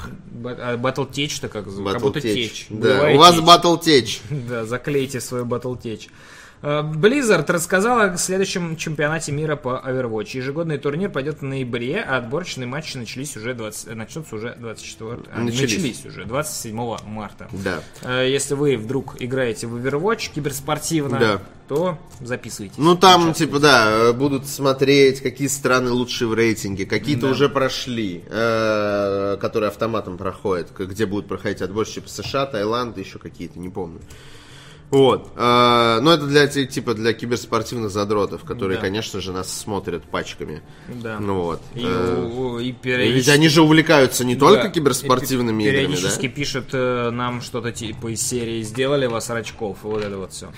А Батлтеч-то как, как будто Battletech. течь. Да, у вас. Battletech. Да, заклейте свою батлтеч. Э, Blizzard рассказала о следующем чемпионате мира по Overwatch. Ежегодный турнир пойдет в ноябре, а отборочные матчи начались уже 20, начнутся уже 24, а, Начались. начались уже 27 марта. Да. Э, Если вы вдруг играете в Overwatch киберспортивно, Да. то записывайтесь. Ну там, типа, да, э, будут смотреть, какие страны лучшие в рейтинге. Какие-то уже прошли, э, которые автоматом проходят, где будут проходить отбор, типа США, Таиланд, еще какие-то, не помню. Вот. Э, ну, это для, ти- типа, для киберспортивных задротов, которые, Да. конечно же, нас смотрят пачками. Да. Ну вот. И, у- и Ведь периодически- они же увлекаются не только Да, киберспортивными и пе- играми, Периодически да? пишут э, нам что-то типа из серии «Сделали вас рачков», вот это вот все.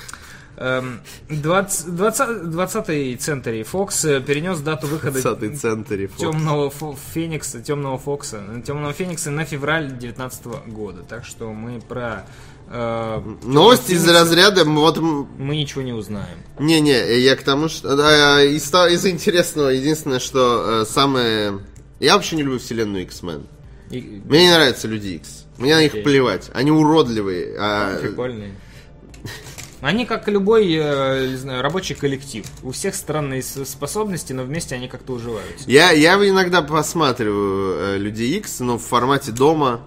20, 20, 20 Центри Фокс перенес дату выхода 20-й центре. Фокс. темного Фо- Феникса, темного Фокса, темного Феникса на февраль 2019 года. Так что мы про э, Новости из разряда, вот мы ничего не узнаем. Не-не, я к тому, что... да, из, из интересного, единственное, что э, самое... Я вообще не люблю вселенную X-Men. И- Мне не нравятся Люди X. Мне на них плевать. Они уродливые. а- Прикольные. Они как любой, э, не знаю, рабочий коллектив. У всех странные способности, но вместе они как-то уживаются. Я, я иногда посматриваю э, Люди X, но в формате дома,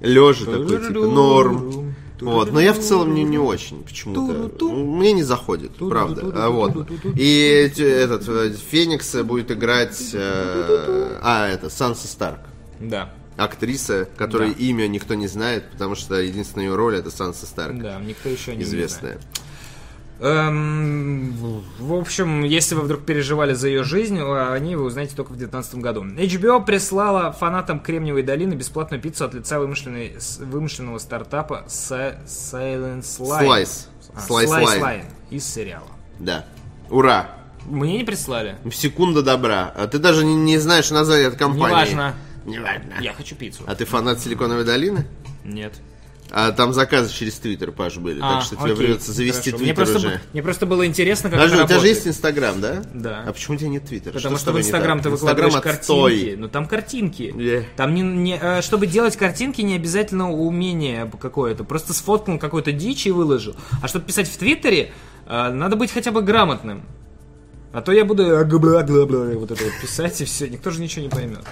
лежа такой, типа, норм. Вот, но я в целом не, не очень почему-то. Ну, Мне не заходит, правда. А, вот. И этот Феникс будет играть... э, а, это, Санса Старк. Да, актриса, которой Да. имя никто не знает, потому что единственная ее роль это Санса Старк, да, никто еще не известная. знает. Эм, в общем, если вы вдруг переживали за ее жизнь, о ней вы узнаете только в 2019 году. HBO прислала фанатам Кремниевой долины бесплатную пиццу от лица вымышленной, вымышленного стартапа Silence Line. Slice. А, Slice Slice Line. Line из сериала. Да. Ура! Мне не прислали. Секунда добра. А ты даже не, не знаешь название от компании. Неважно. Неважно. Я хочу пиццу. А ты фанат Силиконовой долины? Нет. А там заказы через Твиттер, Паш, были. А, так что тебе окей, придется завести хорошо. мне Твиттер просто, уже. мне просто было интересно, как Подожди, это у тебя же есть Инстаграм, да? Да. А почему у тебя нет Твиттера? Потому с что, в Инстаграм ты выкладываешь отстой. картинки. Ну там картинки. Е. Там не, не, э, чтобы делать картинки, не обязательно умение какое-то. Просто сфоткал какую-то дичь и выложил. А чтобы писать в Твиттере, э, надо быть хотя бы грамотным. А то я буду вот это вот писать и все, никто же ничего не поймет.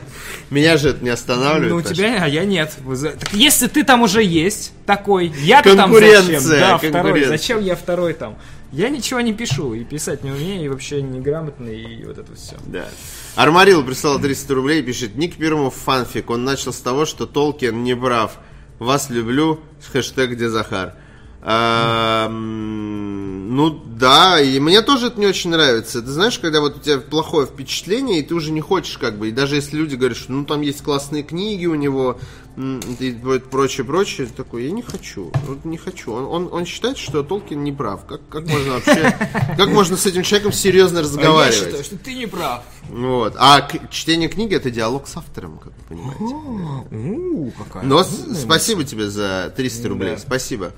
Меня же это не останавливает. Ну у тебя, а я нет. Так если ты там уже есть, такой, я-то там зачем? Да, второй. Зачем я второй там? Я ничего не пишу, и писать не умею, и вообще неграмотный, и вот это все. Да. Армарил прислал 300 рублей, пишет, Ник первому фанфик. Он начал с того, что Толкин не прав. Вас люблю. Хэштег где Захар. А, ну да, и мне тоже это не очень нравится. Ты знаешь, когда вот у тебя плохое впечатление, и ты уже не хочешь как бы, и даже если люди говорят, что ну там есть классные книги у него, и прочее, прочее, такой, я не хочу, вот не хочу. Он, он, он считает, что Толкин не прав. Как, как можно вообще, как можно с этим человеком серьезно разговаривать? что ты не прав. Вот. А чтение книги это диалог с автором, как вы понимаете. У, какая. Но спасибо тебе за 300 рублей. Спасибо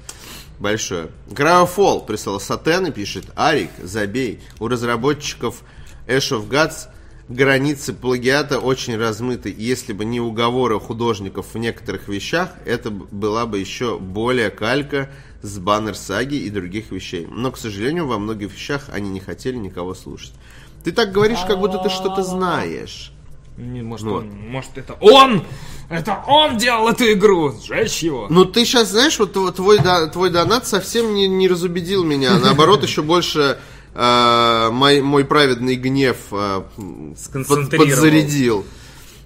большое. Гравофол прислал Сатен и пишет. Арик, забей. У разработчиков Ash of Gods границы плагиата очень размыты. И Если бы не уговоры художников в некоторых вещах, это была бы еще более калька с баннер саги и других вещей. Но, к сожалению, во многих вещах они не хотели никого слушать. Ты так говоришь, как будто ты что-то знаешь. Не, может, Ну. он, может, это он! Это он делал эту игру! Сжечь его! Ну, ты сейчас, знаешь, вот тв- твой, до- твой донат совсем не, не разубедил меня. Наоборот, еще больше э, мой, мой праведный гнев э, под- подзарядил.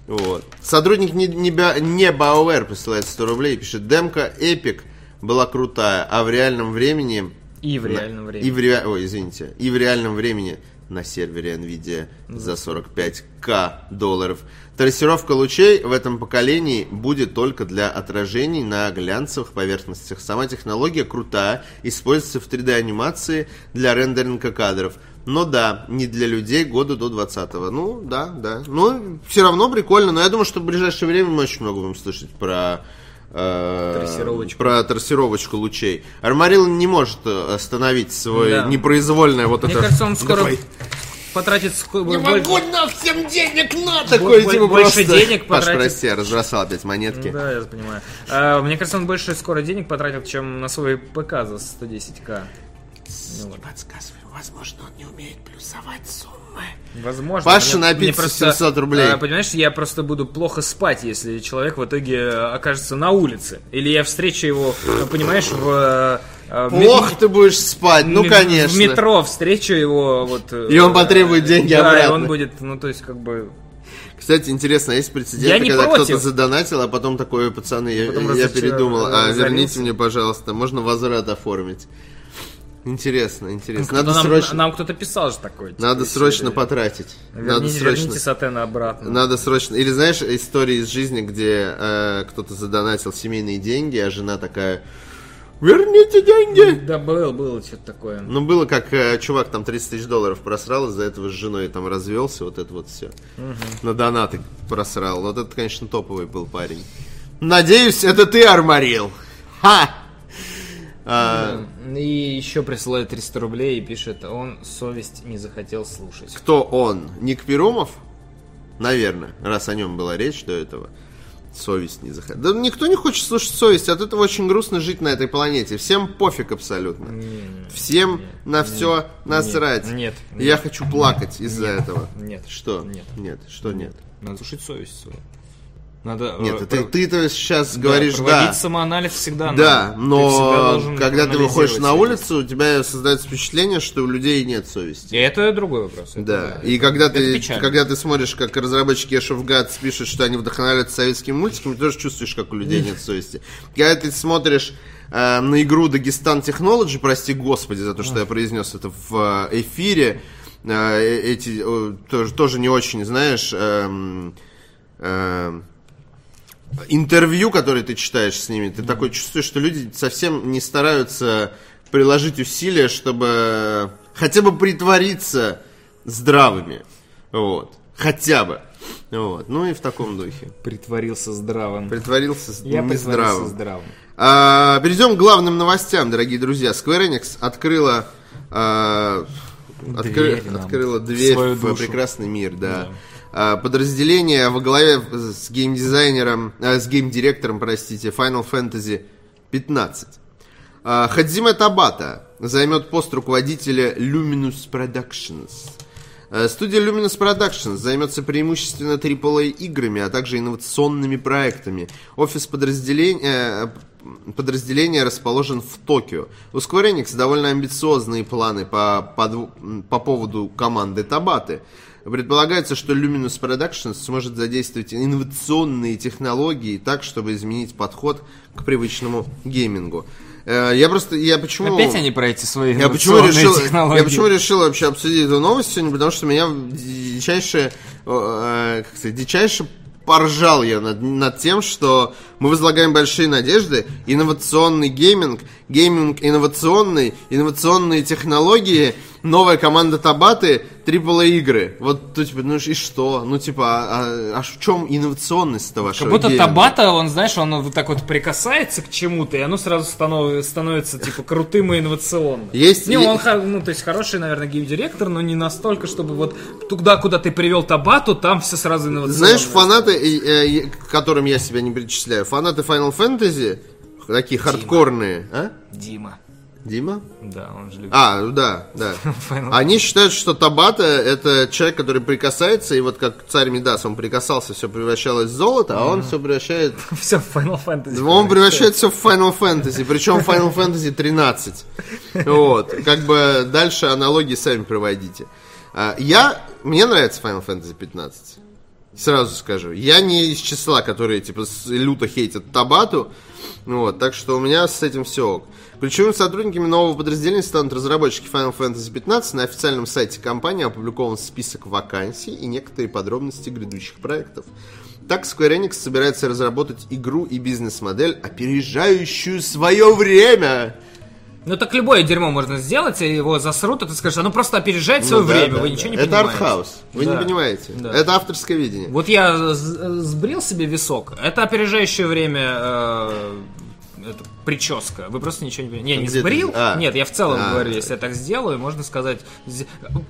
Вот. Сотрудник не, не, BioWare присылает 100 рублей и пишет, демка Epic была крутая, а в реальном времени... И в реальном времени. И в ре- Ой, извините. И в реальном времени на сервере NVIDIA за 45к долларов. Трассировка лучей в этом поколении будет только для отражений на глянцевых поверхностях. Сама технология крутая, используется в 3D-анимации для рендеринга кадров. Но да, не для людей года до 20-го. Ну, да, да. Ну, все равно прикольно. Но я думаю, что в ближайшее время мы очень много будем слышать про Трассировочку. про трассировочку лучей. Армарил не может э, остановить свой Да. непроизвольное вот Мне это... кажется, он скоро Такой, потратит не больше- могу на всем денег на такой Бо- типа больше просто. денег Паш, потратит. прости, я разбросал опять монетки. Да, я понимаю. А, мне кажется, он больше скоро денег потратил, чем на свой ПК за 110к. не подсказывай. Возможно, он не умеет плюсовать суммы. Возможно. Паша Мне- на пиццу просто, 700 рублей. а, понимаешь, я просто буду плохо спать, если человек в итоге э, окажется на улице. Или я встречу его, э, понимаешь, в... э, Плохо ты будешь спать, ну конечно. В метро встречу его вот... э, И он потребует деньги да, обратно. и он будет, ну то есть как бы... Кстати, интересно, а есть прецеденты, когда кто-то задонатил, а потом такой, пацаны, я, Потом я передумал, а верните мне, пожалуйста, можно возврат оформить. Интересно, интересно. Надо нам, срочно, нам кто-то писал же такое. типа, надо срочно серии, потратить. Надо Верните, срочно. верните Сатена обратно. Надо срочно. Или знаешь, истории из жизни, где э, кто-то задонатил семейные деньги, а жена такая: Верните деньги! Да, было, было что-то такое. Ну, было как э, чувак там 30 тысяч долларов просрал, из-за этого с женой там развелся, вот это вот все. На донаты просрал. Вот это, конечно, топовый был парень. Надеюсь, это ты, Армарил. Ха! А, И еще присылает 300 рублей и пишет, он совесть не захотел слушать. кто он? Ник Перумов? Наверное, раз о нем была речь до этого. Совесть не захотел. Да никто не хочет слушать совесть. От этого очень грустно жить на этой планете. Всем пофиг абсолютно. Всем на все насрать. нет, Я хочу плакать из-за этого. Нет. Что? Нет. Нет. Что нет? Надо слушать совесть свою. Надо... Нет, э, ты, про- ты-то сейчас да, говоришь, да. самоанализ всегда Да, надо. Ты но должен когда ты выходишь на улицу, у себя создается впечатление, что у людей нет совести. И это другой вопрос. это Да, и когда Это ты, печально. когда ты смотришь, как разработчики Ash of Gods пишут, что они вдохновляются советскими мультиками, ты тоже чувствуешь, как у людей нет совести. Когда ты смотришь э, на игру Дагестан Technology, прости господи за то, что я произнес это в э, эфире, э, эти э, тоже, тоже не очень, знаешь, эм, эм, интервью, которые ты читаешь с ними, ты такой чувствуешь, что люди совсем не стараются приложить усилия, чтобы хотя бы притвориться здравыми. Вот. Хотя бы. Вот. Ну и в таком духе. Притворился здравым. Притворился Я притворился нездравым. здравым. А, перейдем к главным новостям, дорогие друзья. Square Enix открыла, а, откры- Дверь нам. открыла дверь в душу. прекрасный мир, да. А, подразделение во главе с геймдизайнером, а, с геймдиректором, простите, Final Fantasy 15. А, Хадзиме Табата займет пост руководителя Luminous Productions. Э, Студия Luminous Productions займется преимущественно AAA играми, а также инновационными проектами. Офис подразделения, э, подразделения расположен в Токио. У Square Enix довольно амбициозные планы по, по, по поводу команды Табаты. Предполагается, что Luminous Productions сможет задействовать инновационные технологии так, чтобы изменить подход к привычному геймингу. Э, Я просто, я почему... Опять они про эти свои Я почему, решил, технологии. я почему решил вообще обсудить эту новость сегодня, потому что меня дичайше, э, как сказать, дичайше поржал я над, над тем, что мы возлагаем большие надежды, инновационный гейминг, гейминг инновационный, инновационные технологии, новая команда Табаты, AAA игры. Вот, то, типа, ну и что? Ну, типа, а, а в чем инновационность-то вашего Как будто гейминга? Табата, он, знаешь, он вот так вот прикасается к чему-то, и оно сразу станов- становится, типа, крутым и инновационным. Есть- Не, он, ну, то есть, хороший, наверное, геймдиректор, но не настолько, чтобы вот туда, куда ты привел Табату, там все сразу инновационно. Знаешь, фанаты, э, э, к которым я себя не причисляю, фанаты Final Fantasy, такие хардкорные, а? Дима. Дима? Да, он же любит. А, ну да, да. Они считают, что Табата это человек, который прикасается, и вот как царь Мидас, он прикасался, все превращалось в золото, а он все превращает... Все в Final Fantasy. Он превращает все в Final Fantasy, причем Final Fantasy 13. Вот. Как бы дальше аналогии сами проводите. А, Я... Мне нравится Final Fantasy 15. Сразу скажу. Я не из числа, которые типа люто хейтят Табату. Вот, так что у меня с этим все ок. Ключевыми сотрудниками нового подразделения станут разработчики Final Fantasy 15. На официальном сайте компании опубликован список вакансий и некоторые подробности грядущих проектов. Так, Square Enix собирается разработать игру и бизнес-модель, опережающую свое время. Ну так любое дерьмо можно сделать, и его засрут, и ты скажешь, оно просто опережает свое Ну да, время, да, вы да. ничего не Это понимаете. артхаус. Вы не Да. понимаете. Да. Это авторское видение. Вот я сбрил себе висок. Это опережающее время. э, это прическа. Вы просто ничего не понимаете. Я не Где ты? сбрил. А. Нет, я в целом А. говорю, если я так сделаю, можно сказать...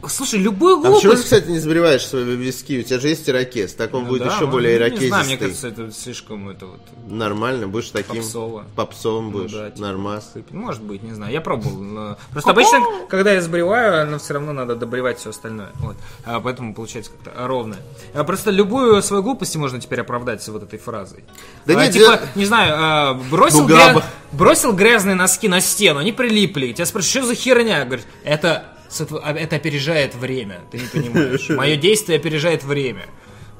Слушай, любую А почему ты, глупость... кстати, не сбриваешь свои виски? У тебя же есть ирокез. Так он будет Да, еще ну, более Не знаю, мне ирокезистый. кажется, это слишком это вот Нормально, будешь таким Попсово. попсовым будешь. да, типа. Нормас. сыпь. Может быть, не знаю. Я пробовал. но- Просто обычно, когда я сбриваю, но все равно надо добривать все остальное. Вот. А поэтому получается как-то ровно. А Просто любую свою глупость можно теперь оправдать с вот этой фразой. Да А, нет, типа, я- не знаю, а, бросил, Ну, гря- габа. бросил грязные носки на стену, они прилипли. Тебя спрашивают, что за херня? Говорит, это, это опережает время. Ты не понимаешь. Мое действие опережает время.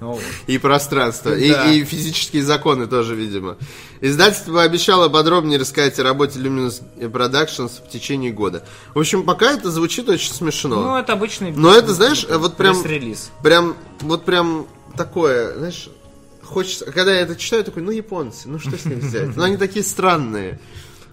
Вот. И пространство, и, Да. и физические законы тоже, видимо. Издательство обещало подробнее рассказать о работе Luminous Productions в течение года. В общем, пока это звучит очень смешно. Ну, это обычный... Но это, знаешь, вот прям- пресс-релиз. Прям, вот прям такое, знаешь, хочется... Когда я это читаю, такой, ну, японцы, ну, что с них взять? Ну, они такие странные.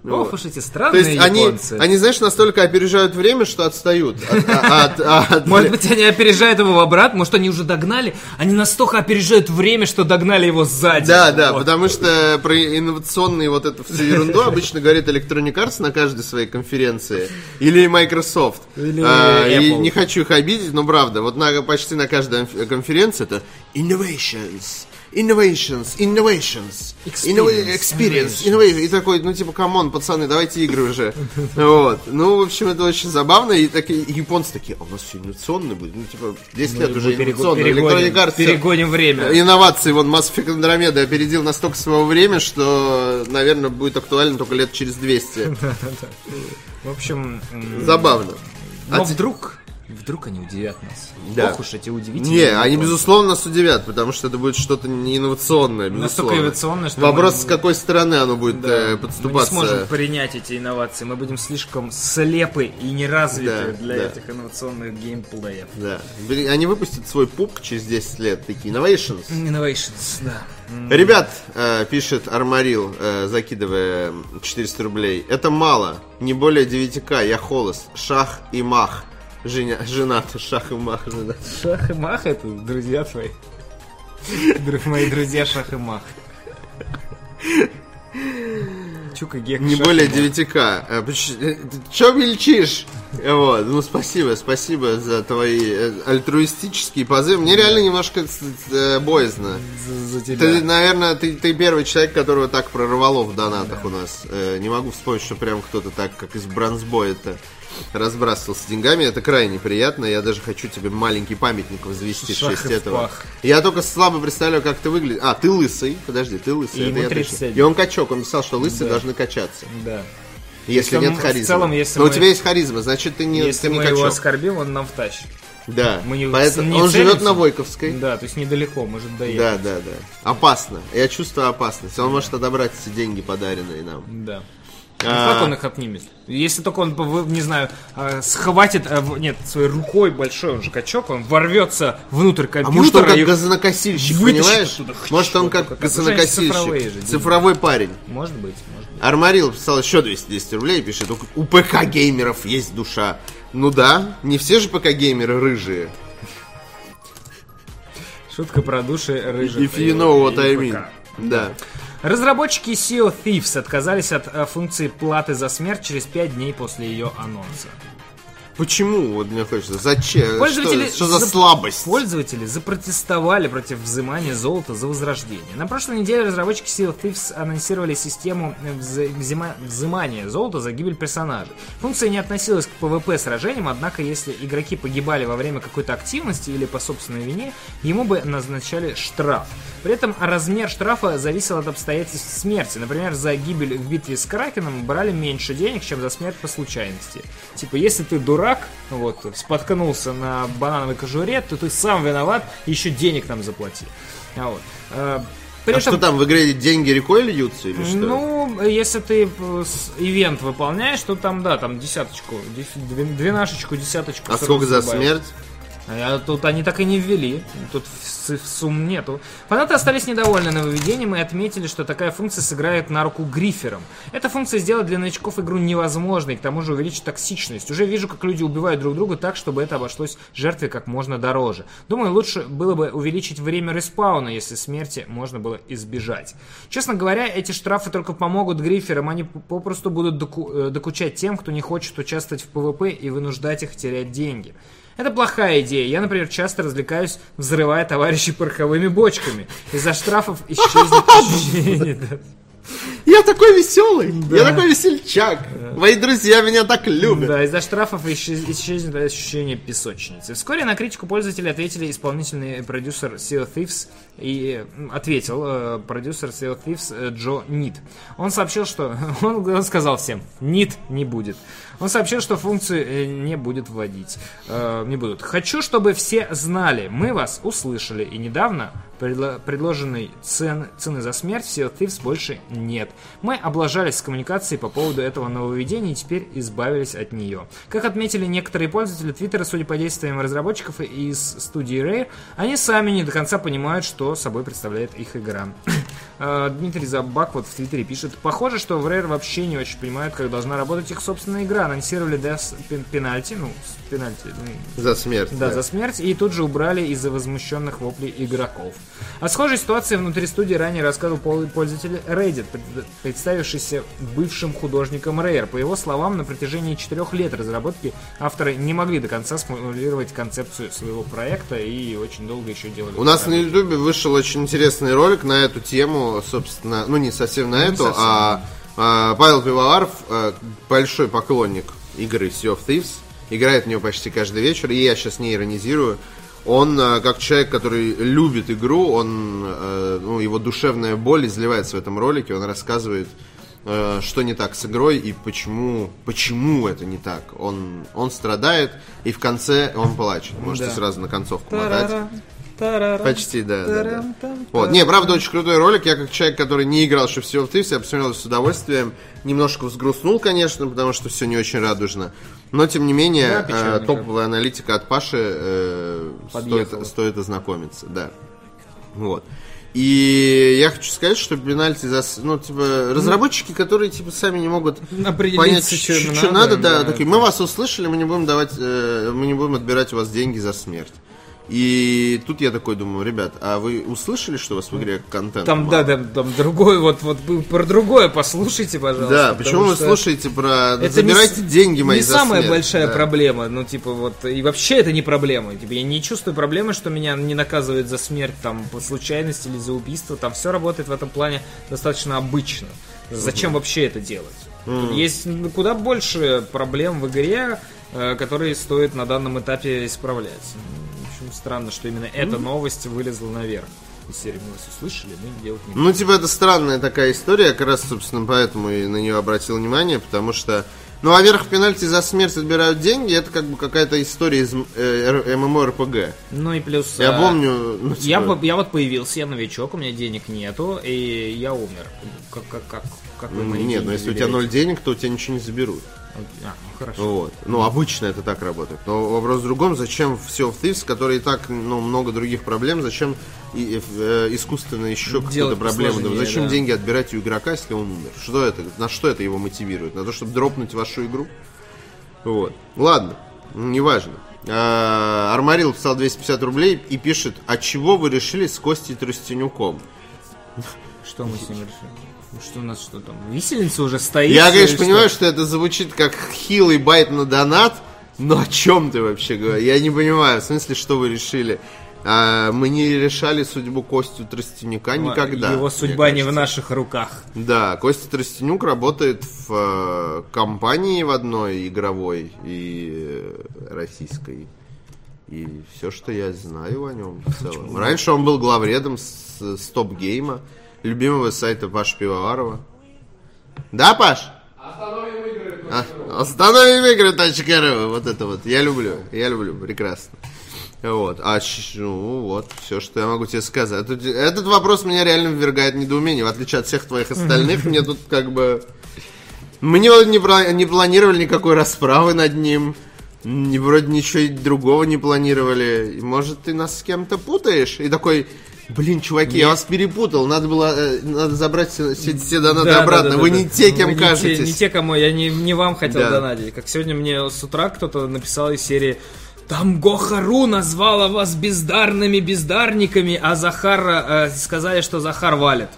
Ох Вот. уж эти То странные есть они, японцы. они, знаешь, настолько опережают время, что отстают. от- от- от- Может быть, они опережают его в обрат, может, они уже догнали. Они настолько опережают время, что догнали его сзади. Да, да, Вот. потому что про инновационные вот эту всю ерунду обычно говорит Electronic Arts на каждой своей конференции. Или Microsoft. Или А, И Apple. не хочу их обидеть, но правда, вот на, почти на каждой конф- конференции это innovations. Innovations, innovations, Experience, experience, innovation. И такой, ну типа, come on, пацаны, давайте игры уже. Вот. Ну, в общем, это очень забавно. И такие японцы такие, а у нас все инновационно будет. Ну, типа, 10 лет уже инновационно. перегоним, перегоним время. инновации, вон Mass Effect Andromeda опередил настолько своего времени, что, наверное, будет актуально только лет через 200. В общем, Забавно. но А вдруг, вдруг они удивят нас. Да. Ох уж эти удивительные. Не, они, безусловно, нас удивят, потому что это будет что-то не инновационное, Настолько безусловно. инновационное, что Вопрос, мы- с какой стороны оно будет Да, э, Мы не подступаться. сможем принять эти инновации. Мы будем слишком слепы и неразвиты Да, для да. этих инновационных геймплеев. Да. Они выпустят свой пук через 10 лет, такие innovations. Innovations, да. Ребят, э, пишет Армарил, э, закидывая 400 рублей. Это мало, не более 9к, я холост, шах и мах. Женя, женат, шах и мах, женат. Шах и Мах это друзья твои. Друг- Мои друзья Шах и Мах. Чука Гек. Не более Мах. 9к. Э, э, Чё мельчишь? Э, Вот, ну спасибо, спасибо за твои альтруистические позывы. Мне реально немножко боязно. За, тебя. Ты, наверное, ты, ты первый человек, которого так прорвало в донатах у нас. Не могу вспомнить, что прям кто-то так, как из Бронзбоя-то разбрасывался деньгами. Это крайне приятно. Я даже хочу тебе маленький памятник возвести в Шах честь в этого. пах. Я только слабо представляю, как ты выглядишь. А, ты лысый. Подожди, ты лысый. И ему я точно. 37. И он качок. Он писал, что лысые Да. должны качаться. Да. Если Если нет он- в харизмы. целом, если Но у мы- тебя есть харизма, значит ты не, Если ты не мы качок. его оскорбим, он нам втащит. Да. Мы не- Поэтому не он живет целимся. на Войковской. Да, то есть недалеко, может доехать. Да, да, да. Опасно. Я чувствую опасность. Он может отобрать эти деньги, подаренные нам. Да. Ну, А. Как он их отнимет? Если только он, не знаю, а, схватит, а, нет, своей рукой большой, он же качок, он ворвется внутрь А компьютера может он как газонокосильщик, понимаешь? оттуда. Может он как газонокосильщик. Цифровой парень. Может быть. Армарил писал еще 210 рублей и пишет, «У- ПК-геймеров есть душа. Ну да, не все же ПК-геймеры рыжие. Шутка про души рыжих. If you know what I mean. Да. Разработчики Sea of Thieves отказались от э, функции платы за смерть через 5 дней после ее анонса. Почему? Вот мне хочется. Зачем? Пользователи Что, что за за- слабость? Пользователи запротестовали против взимания золота за возрождение. На прошлой неделе разработчики Sea of Thieves анонсировали систему взима- взимания золота за гибель персонажей. Функция не относилась к PvP сражениям, однако если игроки погибали во время какой-то активности или по собственной вине, ему бы назначали штраф. При этом размер штрафа зависел от обстоятельств смерти. Например, за гибель в битве с Кракеном брали меньше денег, чем за смерть по случайности. Типа, если ты дурак, вот, споткнулся на банановой кожуре, то ты сам виноват, еще денег нам заплати. А вот. э, При А что там, в игре деньги рекой льются или что? ну, если ты э, ивент выполняешь, то там, да, там десяточку, дес- две- двенашечку, десяточку. а сколько за добавят. смерть? А тут они так и не ввели. Тут сумм нету. Фанаты остались недовольны нововведением и отметили, что такая функция сыграет на руку гриферам. Эта функция сделает для новичков игру невозможной, к тому же увеличит токсичность. Уже вижу, как люди убивают друг друга так, чтобы это обошлось жертве как можно дороже. Думаю, лучше было бы увеличить время респауна, если смерти можно было избежать. Честно говоря, эти штрафы только помогут гриферам, они попросту будут доку э, докучать тем, кто не хочет участвовать в ПВП и вынуждать их терять деньги. Это плохая идея. Я, например, часто развлекаюсь, взрывая товарищей пороховыми бочками. Из-за штрафов исчезнет ощущение. Я такой веселый, да. я такой весельчак. Да. Мои друзья меня так любят. Да, из-за штрафов исчезнет ощущение песочницы. Вскоре на критику пользователей ответили исполнительный продюсер Sea of Thieves и ответил э, продюсер of Thieves э, Джо Нит. Он сообщил, что... Он, он сказал всем, Нит не будет. Он сообщил, что функцию э, не будет вводить. Э, не будут. Хочу, чтобы все знали, мы вас услышали. И недавно предложенной цен, цены за смерть в Sea of Thieves больше нет. Мы облажались с коммуникацией по поводу этого нововведения и теперь избавились от нее. Как отметили некоторые пользователи Твиттера, судя по действиям разработчиков из студии Rare, они сами не до конца понимают, что собой представляет их игра. Э, Дмитрий Забак вот в Твиттере пишет, похоже, что в Rare вообще не очень понимают, как должна работать их собственная игра. Анонсировали Death пенальти, ну, пенальти. Ну, за смерть. Да, да, за смерть, и тут же убрали из-за возмущенных воплей игроков. О схожей ситуации внутри студии ранее рассказывал пользователь Reddit, представившийся бывшим художником Rare. По его словам, на протяжении четырех лет разработки авторы не могли до конца сформулировать концепцию своего проекта и очень долго еще делали. У нас на YouTube вышел очень интересный ролик на эту тему, собственно, ну не совсем на ну, эту, совсем. А, а Павел Пивоваров, а, большой поклонник игры Sea of Thieves, играет в нее почти каждый вечер, и я сейчас не иронизирую. Он, а, как человек, который любит игру, он, а, ну, его душевная боль изливается в этом ролике, он рассказывает, что не так с игрой и почему, почему это не так. Он, он страдает, и в конце он плачет. Можете да. сразу на концовку мотать. Почти, да. да, да. Вот. Не, правда, очень крутой ролик. Я как человек, который не играл еще в Sea of Thieves, я посмотрел с удовольствием. Немножко взгрустнул, конечно, потому что все не очень радужно. Но, тем не менее, да, э, топовая аналитика от Паши э, стоит, стоит ознакомиться, да. Вот. И я хочу сказать, что пенальти за... Ну, типа, разработчики, которые, типа, сами не могут понять, что, что, что надо, да, да, такие, мы вас услышали, мы не будем давать, э, мы не будем отбирать у вас деньги за смерть. И тут я такой думаю, ребят, а вы услышали, что у вас в игре контент? Там, мало? да, да, там другой, вот, вот про другое послушайте, пожалуйста. Да, почему вы слушаете про это забирайте не, деньги мои не за самая смерть, большая да. проблема, ну, типа, вот, и вообще это не проблема. Типа, я не чувствую проблемы, что меня не наказывают за смерть, там, по случайности или за убийство. Там все работает в этом плане достаточно обычно. Зачем угу. вообще это делать? Mm. Есть куда больше проблем в игре, э, которые стоит на данном этапе исправлять общем, странно, что именно эта новость вылезла наверх. Из серии мы вас услышали, мы делать не Ну, типа, это странная такая история, как раз, собственно, поэтому и на нее обратил внимание, потому что ну, а верх пенальти за смерть отбирают деньги, это как бы какая-то история из э, ММО-РПГ. Ну и плюс... Я а, помню... Ну, типа... я, я вот появился, я новичок, у меня денег нету, и я умер. Как, как, как, как вы мои Нет, но если у тебя ноль денег, то у тебя ничего не заберут. А, ну хорошо. Вот. Ну, обычно это так работает. Но вопрос в другом, зачем все в Thieves, который и так ну, много других проблем, зачем и, э, искусственно еще какую-то проблему? Зачем да. деньги отбирать у игрока, если он умер? Что это? На что это его мотивирует? На то, чтобы дропнуть вашу игру? Вот. Ладно, неважно. А, Армарил писал 250 рублей и пишет, а чего вы решили с Костей Тростенюком? Что мы с ним решили? Ну что у нас что там? Висельница уже стоит? Я, конечно, понимаю, что? что это звучит как хилый байт на донат, но о чем ты вообще говоришь? Я не понимаю, в смысле, что вы решили? А, мы не решали судьбу Костю Тростенюка никогда. Его судьба не в наших руках. Да, Костя Тростенюк работает в э, компании в одной игровой и э, российской. И все, что я знаю о нем в целом. Раньше он был главредом стоп-гейма любимого сайта Паши Пивоварова. Да, Паш? Остановим игры. А, остановим игры. Вот это вот. Я люблю. Я люблю. Прекрасно. Вот. А ну вот, все, что я могу тебе сказать. Этот, этот вопрос меня реально ввергает в недоумение. В отличие от всех твоих остальных, мне тут как бы... Мы не, не, не планировали никакой расправы над ним. Не, вроде ничего другого не планировали. Может, ты нас с кем-то путаешь? И такой, блин, чуваки, я вас перепутал. Надо было, э, надо забрать все, все, донаты Да, обратно. да, да, Вы да, не да. те, кем Вы не кажетесь. Те, не те, кому я не, не вам хотел Да. донатить. Как сегодня мне с утра кто-то написал из серии там Гохару назвала вас бездарными бездарниками, а Захар э, сказали, что Захар валит.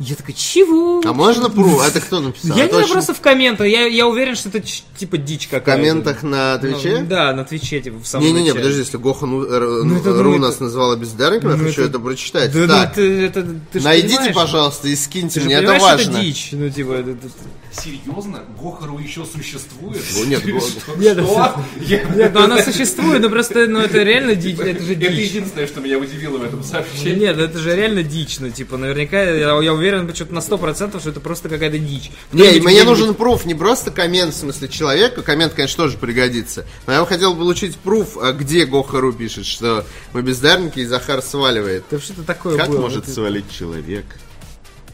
Я такой, чего? А можно пру? Это кто написал? я не Это знаю, очень- просто в комментах. Я, я уверен, что это типа дичь В какая-то. комментах на Ну, Твиче? да, на Твиче, типа, в самом Не-не-не, подожди, если Гоха ну, р- Ну, это, ну, Ру это- нас назвала бездарниками, я Ну, хочу это- это прочитать. Да, ну, так, ты, это, ты найдите, понимаешь? пожалуйста, и скиньте Ты мне, это важно. это дичь. Ну, типа, это- это- Серьезно? Гохару еще существует? Ну, нет? Нет, ну она существует, но просто, ну это реально дичь, это же Это дичь. единственное, что меня удивило в этом сообщении. Нет, это же реально дичь, ну типа, наверняка, я, уверен что-то на 100%, что это просто какая-то дичь. Не, мне где-нибудь- нужен пруф, не просто коммент, в смысле человека, коммент, конечно, тоже пригодится. Но я бы хотел получить пруф, а где Гохару пишет, что мы бездарники и Захар сваливает. Да что-то такое Как может Это- свалить человек?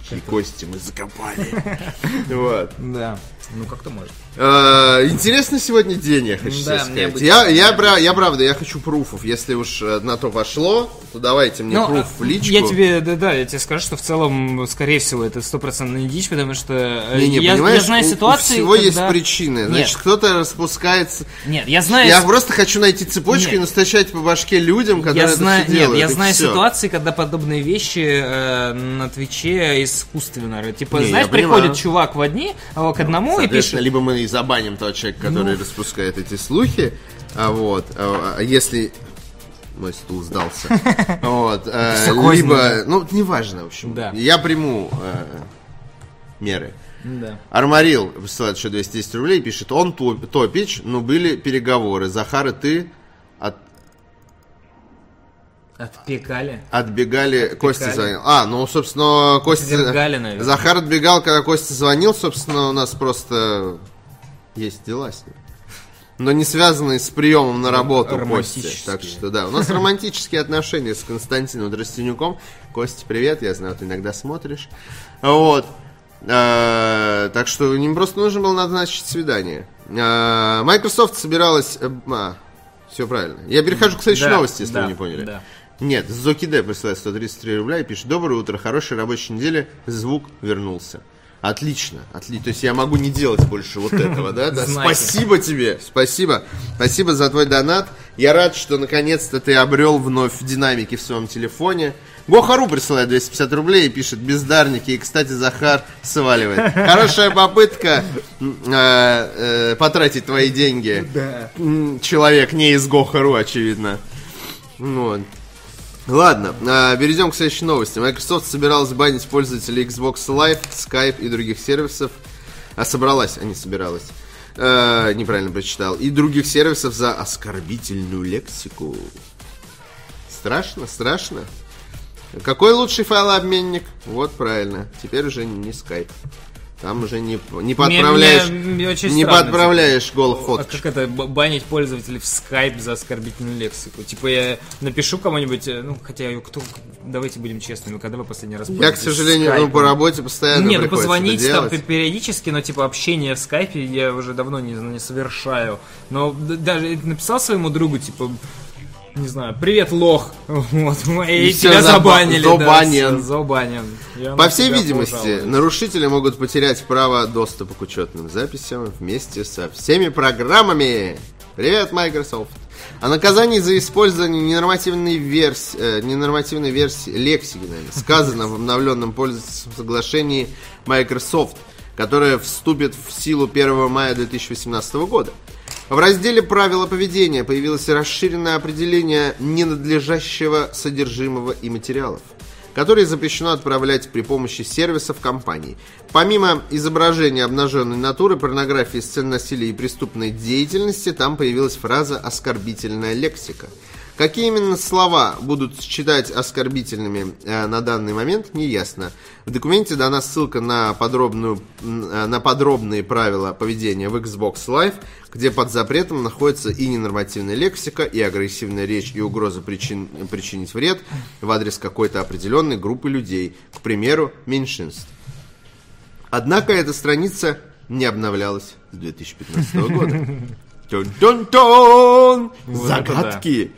Чьи кости мы закопали. Вот. Да, ну как-то может. Э, Интересный сегодня день, я хочу Да, сказать. Я, я, бра- я правда, я хочу пруфов. Если уж э, на то пошло, то давайте мне Ну, пруф а, в личку. Я тебе, да, да, я тебе скажу, что в целом, скорее всего, это стопроцентно не дичь, потому что э, Не-не, я, понимаешь, я знаю у- ситуации, у всего есть когда- причины. Значит, Нет. кто-то распускается. Нет, я знаю... Я просто хочу найти цепочку Нет. и настучать по башке людям, которые Я это знаю, все нет, делают. я и знаю всё. ситуации, когда подобные вещи э, на Твиче искусственно. Типа, Не, знаешь, я приходит чувак в одни, а, к одному и Соответственно, пишет. либо мы и забаним того человека, который Ну. распускает эти слухи, а вот, а, а если мой стул сдался, вот, э, либо, ну, неважно, в общем, Да. я приму э, меры. Да. Армарил присылает еще 210 рублей, пишет, он топ- топич, но были переговоры. Захар и ты Отпекали. отбегали, Костя звонил. А, ну, собственно, Костя... Отвергали, наверное. Захар отбегал, когда Костя звонил, собственно, у нас просто есть дела с ним. Но не связанные с приемом на работу Кости. Так что да, у нас романтические отношения с Константином Дростенюком. Костя, привет, я знаю, ты иногда смотришь. Вот. Э, Так что им просто нужно было назначить свидание. Э, Microsoft собиралась... все правильно. Я перехожу к следующей Да, новости, если да, вы не поняли. да. Нет, Зокиде присылает 133 рубля и пишет Доброе утро, хорошей рабочей недели, звук вернулся. Отлично, отлично. То есть я могу не делать больше вот этого, да? да? Спасибо тебе, спасибо. Спасибо за твой донат. Я рад, что наконец-то ты обрел вновь динамики в своем телефоне. Гохару присылает 250 рублей и пишет бездарники. И, кстати, Захар сваливает. Хорошая попытка э, э, потратить твои деньги. Человек не из Гохару, очевидно. Вот. Ладно, а, перейдем к следующей новости. Microsoft собиралась банить пользователей Xbox Live, Skype и других сервисов. А собралась, а не собиралась. Э, неправильно прочитал. И других сервисов за оскорбительную лексику. Страшно, страшно. Какой лучший файлообменник? Вот правильно. Теперь уже не Skype. Там уже не, не подправляешь, Мне- мне очень не странно, подправляешь голых А фоточек. как это банить пользователей в Skype за оскорбительную лексику? Типа я напишу кому-нибудь, э, ну хотя кто, давайте будем честными, когда вы последний раз Я, к сожалению, ну, по работе постоянно Нет, ну позвонить там периодически, но типа общение в скайпе я уже давно не, не совершаю. Но даже написал своему другу, типа, не знаю, привет, лох. Вот, и, И тебя заба- забанили. да, забанен. всё, забанен. Я По всей видимости, пожалуюсь. нарушители могут потерять право доступа к учетным записям вместе со всеми программами. Привет, Microsoft. О наказании за использование ненормативной версии, э, ненормативной версии лексики, наверное, сказано в обновленном пользовательском соглашении Microsoft, которое вступит в силу 1 мая 2018 года. В разделе «Правила поведения» появилось расширенное определение ненадлежащего содержимого и материалов которые запрещено отправлять при помощи сервисов компании. Помимо изображения обнаженной натуры, порнографии, сцен насилия и преступной деятельности, там появилась фраза «оскорбительная лексика». Какие именно слова будут считать оскорбительными э, на данный момент, не ясно. В документе дана ссылка на, подробную, э, на подробные правила поведения в Xbox Live, где под запретом находится и ненормативная лексика, и агрессивная речь, и угроза причин, причинить вред в адрес какой-то определенной группы людей, к примеру, меньшинств. Однако эта страница не обновлялась с 2015 года. Тун-тун-тун! Вот Загадки.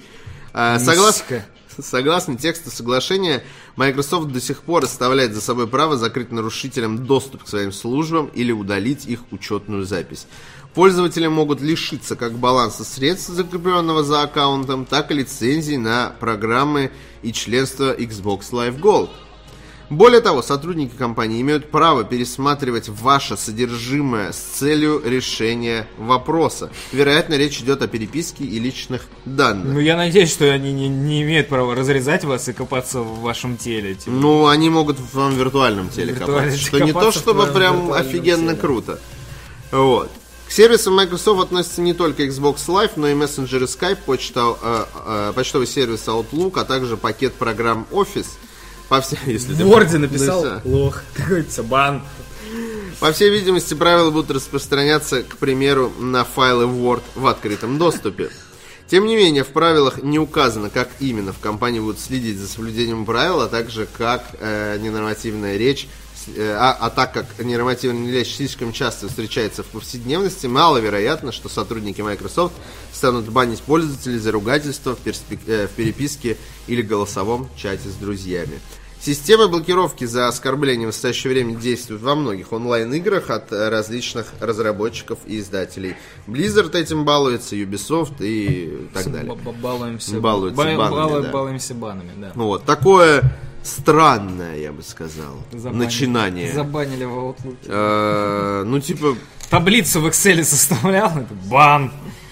А, согласно, согласно тексту соглашения, Microsoft до сих пор оставляет за собой право закрыть нарушителям доступ к своим службам или удалить их учетную запись. Пользователи могут лишиться как баланса средств, закрепленного за аккаунтом, так и лицензий на программы и членство Xbox Live Gold. Более того, сотрудники компании имеют право пересматривать ваше содержимое с целью решения вопроса. Вероятно, речь идет о переписке и личных данных. Ну, я надеюсь, что они не, не имеют права разрезать вас и копаться в вашем теле. типа. Ну, они могут в твоем виртуальном теле Виртуально копаться. Что не то, чтобы прям офигенно теле. круто. Вот. К сервисам Microsoft относятся не только Xbox Live, но и мессенджеры Skype, почта, э, э, почтовый сервис Outlook, а также пакет программ Office. По всей, если В Word написал написал. лох. Такой все, бан. По всей видимости, правила будут распространяться, к примеру, на файлы Word в открытом доступе. Тем не менее, в правилах не указано, как именно в компании будут следить за соблюдением правил, а также как э, ненормативная речь, а, а так как ненормативная речь слишком часто встречается в повседневности, маловероятно, что сотрудники Microsoft станут банить пользователей за ругательство в, перспек- э, в переписке или голосовом чате с друзьями. Система блокировки за оскорбление в настоящее время действует во многих онлайн-играх от э, различных разработчиков и издателей. Blizzard этим балуется, Ubisoft и так далее. Балуемся, Балуются ба- банами, бала- да. балуемся банами, да. Вот, такое странное, я бы сказал, Забанили- начинание. Забанили в Outlook. Э, ну, типа, Таблицу в Excel составлял, это бан.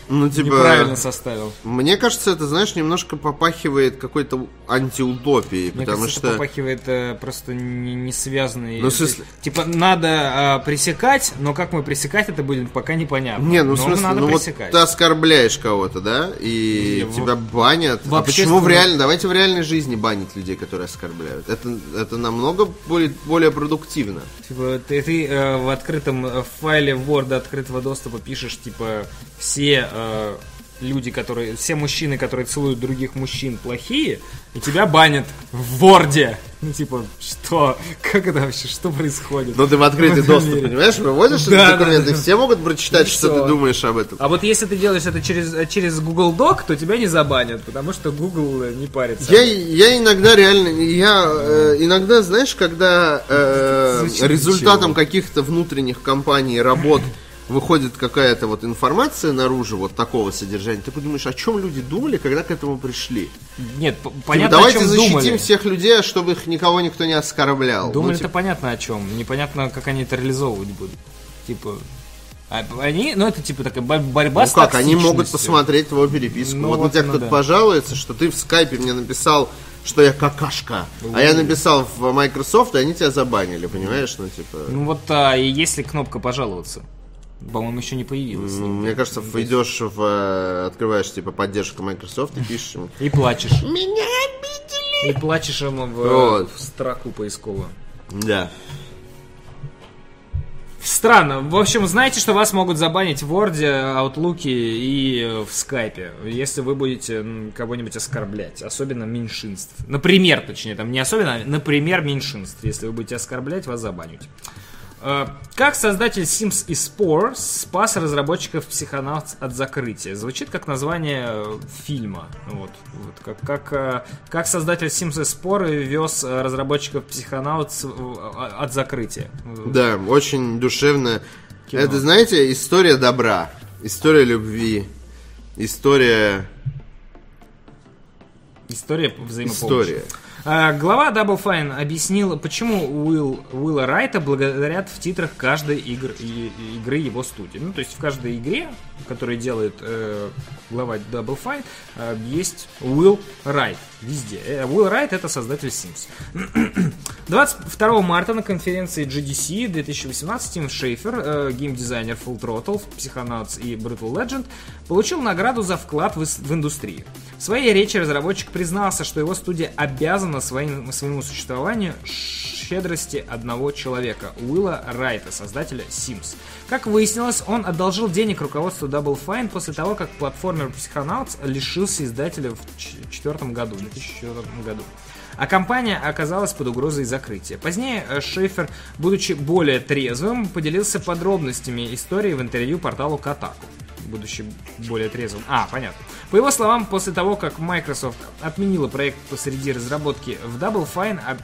Ну, типа... Неправильно составил. Мне кажется, это, знаешь, немножко попахивает какой-то антиутопией, Мне потому кажется, что... это попахивает э, просто не, не связанные. Ну, в смысле- Типа, надо э, пресекать, но как мы пресекать это будем, пока непонятно. Не, ну в Но смысле, надо ну вот пресекать. ты оскорбляешь кого-то, да, и Не, тебя банят. в а почему в реальной, давайте в реальной жизни банить людей, которые оскорбляют. Это, это намного более, более продуктивно. Типа, ты, ты, э, в открытом э, файле Word открытого доступа пишешь, типа, все э, люди, которые, все мужчины, которые целуют других мужчин, плохие, и тебя банят в Word. Ну, типа, что? Как это вообще? Что происходит? Но ты в открытый В доступ, мире. понимаешь, выводишь Да, этот да, да. все могут прочитать, И что всё. ты думаешь об этом. А вот если ты делаешь это через, через Google Doc, то тебя не забанят, потому что Google э, не парится. Я, я иногда реально, я э, иногда, знаешь, когда э, результатом каких-то внутренних компаний работ выходит какая-то вот информация наружу вот такого содержания, ты подумаешь, о чем люди думали, когда к этому пришли? Нет, Типа, понятно, давайте о чем защитим думали. всех людей, чтобы их никого никто не оскорблял. Ну, это типа, понятно о чем. Непонятно, как они это реализовывать будут. Типа, а они, ну это типа такая бо- борьба ну с как, они могут посмотреть твою переписку. Ну вот, вот, на тебя ну кто-то да. пожалуется, что ты в скайпе мне написал, что я какашка, а я написал в Microsoft, и они тебя забанили, понимаешь? Ну, типа... Ну вот, а, и есть ли кнопка пожаловаться? По-моему, еще не появилась. Мне кажется, идешь в... э, Открываешь, типа, поддержку Microsoft и пишешь ему. И плачешь. Меня обидели! И плачешь ему в, Вот. в строку поисковую. Да. Странно. В общем, знаете, что вас могут забанить в Word, Outlook и э, в Skype, если вы будете кого-нибудь оскорблять, особенно меньшинств. Например, точнее, там не особенно, а, например, меньшинств. Если вы будете оскорблять, вас забанят. Э, Как создатель Sims и Spore спас разработчиков Psychonauts от закрытия? Звучит как название э, фильма. Вот, вот, как, как, э, как создатель Sims и Spore вез разработчиков Psychonauts э, от закрытия. Да, очень душевно. Кино. Это, знаете, история добра, история любви, история... История взаимопомощи. История. А, Глава Double Fine объяснил, почему Уилл, Уилла Райта благодарят в титрах каждой игр, игры его студии. Ну, то есть в каждой игре, которую делает э, глава Double Fine, э, есть Уилл Райт везде. Э, Уилл Райт это создатель Sims. 22 марта на конференции GDC 2018 Тим Шейфер, э, геймдизайнер Full Throttle, Psychonauts и Brutal Legend, получил награду за вклад в, в индустрию. В своей речи разработчик признался, что его студия обязана своим, своему существованию щедрости одного человека, Уилла Райта, создателя Sims. Как выяснилось, он одолжил денег руководству Double Fine после того, как платформер Psychonauts лишился издателя в 2004 году, в 2004 году а компания оказалась под угрозой закрытия. Позднее э, Шейфер, будучи более трезвым, поделился подробностями истории в интервью порталу Kotaku. будучи более трезвым. А, понятно. По его словам, после того, как Microsoft отменила проект посреди разработки в Double Fine, а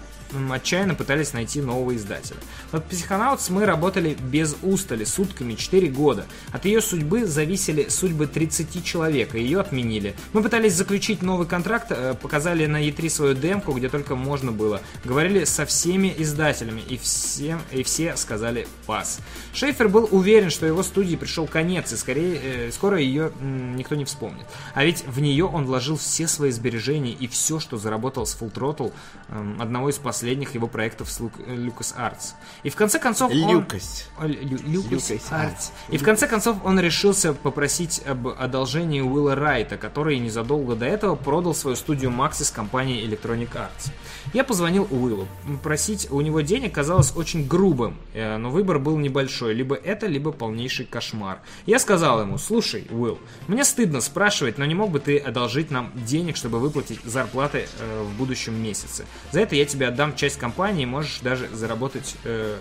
отчаянно пытались найти нового издателя. Над Psychonauts мы работали без устали, сутками, 4 года. От ее судьбы зависели судьбы 30 человек, и ее отменили. Мы пытались заключить новый контракт, э, показали на E3 свою демку, где только можно было. Говорили со всеми издателями, и, всем, и все сказали пас. Шейфер был уверен, что его студии пришел конец, и скорее, э, скоро ее никто не вспомнит. А ведь в нее он вложил все свои сбережения и все, что заработал с Full Throttle, э, одного из последних последних его проектов с Lucas Arts. И в конце концов он... Люкость. Lucas Arts. И в конце концов он решился попросить об одолжении Уилла Райта, который незадолго до этого продал свою студию Maxis компании Electronic Arts. Я позвонил Уиллу. Просить у него денег казалось очень грубым, э, но выбор был небольшой. Либо это, либо полнейший кошмар. Я сказал ему, слушай, Уилл, мне стыдно спрашивать, но не мог бы ты одолжить нам денег, чтобы выплатить зарплаты э, в будущем месяце? За это я тебе отдам часть компании, можешь даже заработать... Э,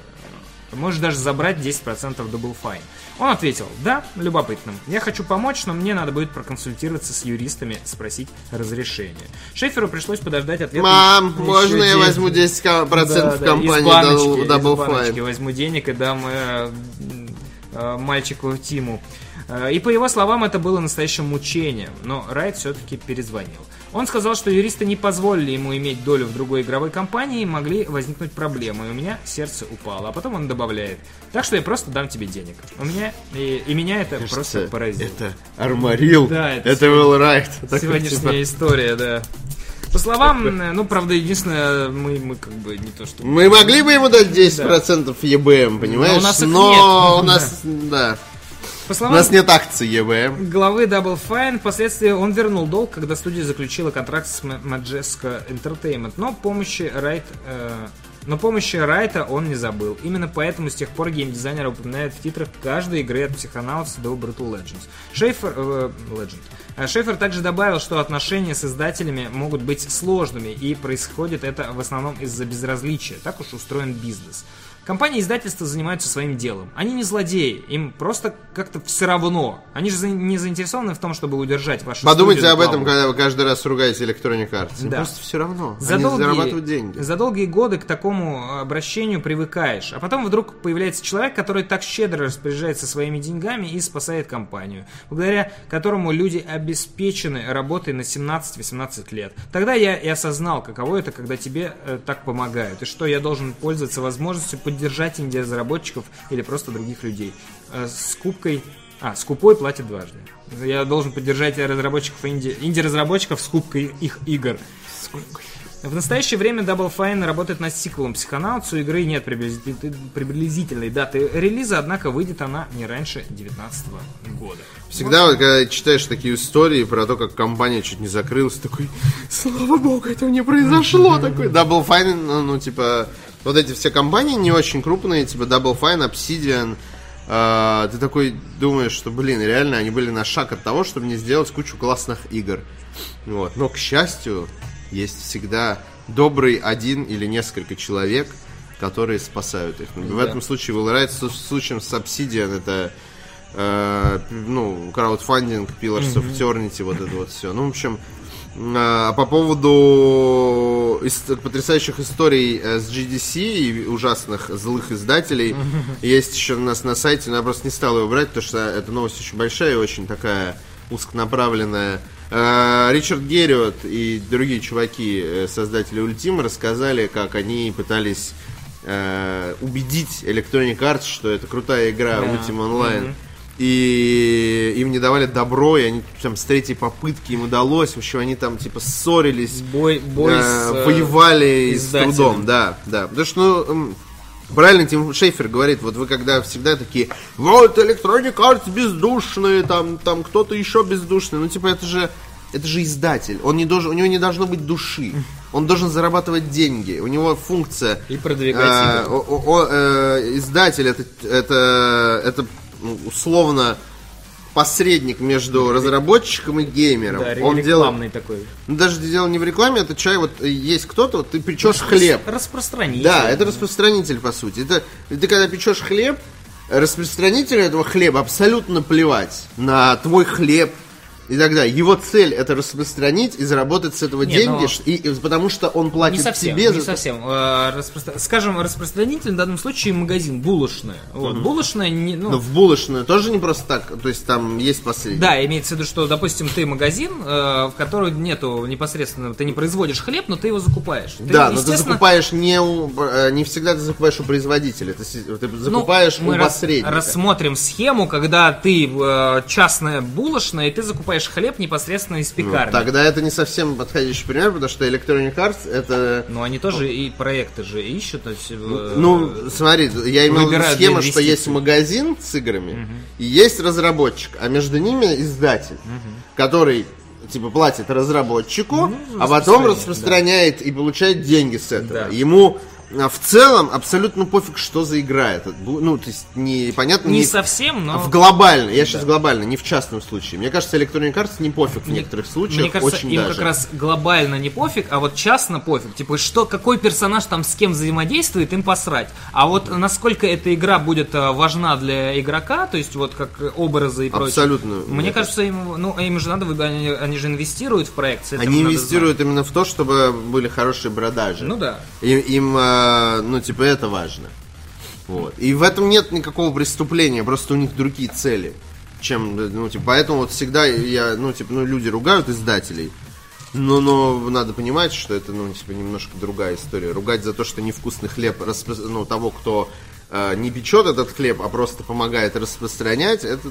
Можешь даже забрать 10% Double Fine. Он ответил, да, любопытно. Я хочу помочь, но мне надо будет проконсультироваться с юристами, спросить разрешение. Шеферу пришлось подождать ответа. Мам, можно я 10. возьму 10% Да, да, компании баночки, Double Fine? возьму денег и дам э, э, мальчику Тиму. Э, И по его словам, это было настоящим мучением, но Райт все-таки перезвонил. Он сказал, что юристы не позволили ему иметь долю в другой игровой компании и могли возникнуть проблемы. И у меня сердце упало. А потом он добавляет, так что я просто дам тебе денег. У меня и, и меня это просто Кажется, поразило. Это Армарил. Да, это это Will. Такой, Сегодняшняя типа, история, да. По словам, ну, правда, единственное, мы, мы как бы не то, что... Мы могли бы ему дать 10% EBM, понимаешь? Но у нас их Но нет. у нас, да. По У словам нас нет акций EBM. главы Double Fine, впоследствии он вернул долг, когда студия заключила контракт с Majesco Entertainment, но помощи Райт... э, но помощи Райта он не забыл. Именно поэтому с тех пор геймдизайнер упоминает в титрах каждой игры от Psychonauts до Brutal Legends. Шейфер... э, Legend. А Шефер также добавил, что отношения с издателями могут быть сложными, и происходит это в основном из-за безразличия. Так уж устроен бизнес. Компании издательства занимаются своим делом. Они не злодеи, им просто как-то все равно. Они же не заинтересованы в том, чтобы удержать вашу Подумайте об этом, когда вы каждый раз ругаете Electronic Arts. Им Да. Просто все равно. За Они долгие, зарабатывают деньги. за долгие годы к такому обращению привыкаешь. А потом вдруг появляется человек, который так щедро распоряжается своими деньгами и спасает компанию. Благодаря которому люди обеспечены работой на 17-18 лет. Тогда я и осознал, каково это, когда тебе э, так помогают. И что я должен пользоваться возможностью поддержать инди-разработчиков или просто других людей. Э, с кубкой... А, скупой платит дважды. Я должен поддержать разработчиков инди, инди-разработчиков с кубкой их игр. В настоящее время Double Fine работает над сиквелом Psychonauts. У игры нет приблизительной, даты релиза, однако выйдет она не раньше 2019 года. Всегда, вот, когда читаешь такие истории про то, как компания чуть не закрылась, такой, слава богу, этого не произошло. Такой, Double Fine, ну, ну, типа, вот эти все компании не очень крупные, типа Double Fine, Obsidian, а, ты такой думаешь, что, блин, реально они были на шаг от того, чтобы не сделать кучу классных игр. Вот. Но, к счастью, есть всегда добрый один или несколько человек, которые спасают их. В этом случае Will Wright, с случаем с Obsidian, это э, ну, краудфандинг, Pillars of Eternity, вот это вот все. Ну, в общем, а по поводу потрясающих историй э, с GDC и ужасных злых издателей, есть еще у нас на сайте, но я просто не стал его брать, потому что эта новость очень большая и очень такая узконаправленная. Э, Ричард Герриот и другие чуваки, э, создатели Ультима, рассказали, как они пытались убедить Electronic Arts, что это крутая игра Да. Ultima Online. И им не давали добро, и они там с третьей попытки им удалось. В общем, они там типа ссорились, Бой, бой э, с, э, воевали с издателем. трудом, да, да. Потому что, ну, правильно Тим Шейфер говорит, вот вы когда всегда такие, вот Electronic Arts бездушные, там, там кто-то еще бездушный, ну, типа, это же, это же издатель, он не должен, у него не должно быть души, он должен зарабатывать деньги, у него функция И продвигать э, о- о, э, издатель это, это, это ну, условно посредник между разработчиком и геймером. Да, Он делает, рекламный такой. ну, даже дело не в рекламе, это чай, вот есть кто-то, вот ты печешь хлеб. Распространитель. Да, это распространитель, по сути. Это, ты когда печешь хлеб, распространителю этого хлеба абсолютно плевать на твой хлеб и так далее. Его цель это распространить и заработать с этого Не, деньги, но- и, и потому что он платит Не совсем, тебе не за- совсем. Э, распро- Скажем, распространитель в данном случае магазин, булочная. Вот, булочная, не, ну, Но в булочную тоже не просто так, то есть там есть посредник. Да, имеется в виду, что, допустим, ты магазин, э, в котором нету непосредственно, ты не производишь хлеб, но ты его закупаешь. Ты, Да, но ты естественно, закупаешь не у, э, не всегда ты закупаешь у производителя, ты, ты ну, закупаешь мы у рас- посредника. рассмотрим схему, когда ты э, частная булочная, и ты закупаешь хлеб непосредственно из Ну, пекарни. Тогда это не совсем подходящий пример, потому что Electronic Arts это... Но они тоже и проекты же ищут. то есть, э, Ну, смотри, я имел в виду схему, что есть магазин с играми и есть разработчик, а между ними издатель, который типа платит разработчику, а потом распространяет, распространяет и получает деньги с этого. Да. Ему в целом абсолютно пофиг, что за игра это. Бу- Ну, то есть, не, понятно, не не- совсем, но... В глобально, я сейчас глобально, не в частном случае. Мне кажется, Electronic Arts не пофиг в некоторых случаях, Мне кажется, очень им даже. как раз глобально не пофиг, а вот частно пофиг. Типа, что, какой персонаж там с кем взаимодействует, им посрать. А вот насколько эта игра будет э, важна для игрока, то есть вот как э, образы и прочее. Абсолютно. Мне Мне кажется, им, ну, им же надо, они, они же инвестируют в проект. Они инвестируют именно в то, чтобы были хорошие продажи. Ну да. Им, им, э, ну, типа, это важно. Вот. И в этом нет никакого преступления, просто у них другие цели. Чем, ну, типа, поэтому вот всегда я, ну, типа, ну, люди ругают издателей. Но, но надо понимать, что это, ну, типа, немножко другая история. Ругать за то, что невкусный хлеб, распро- ну, того, кто э, не печет этот хлеб, а просто помогает распространять, это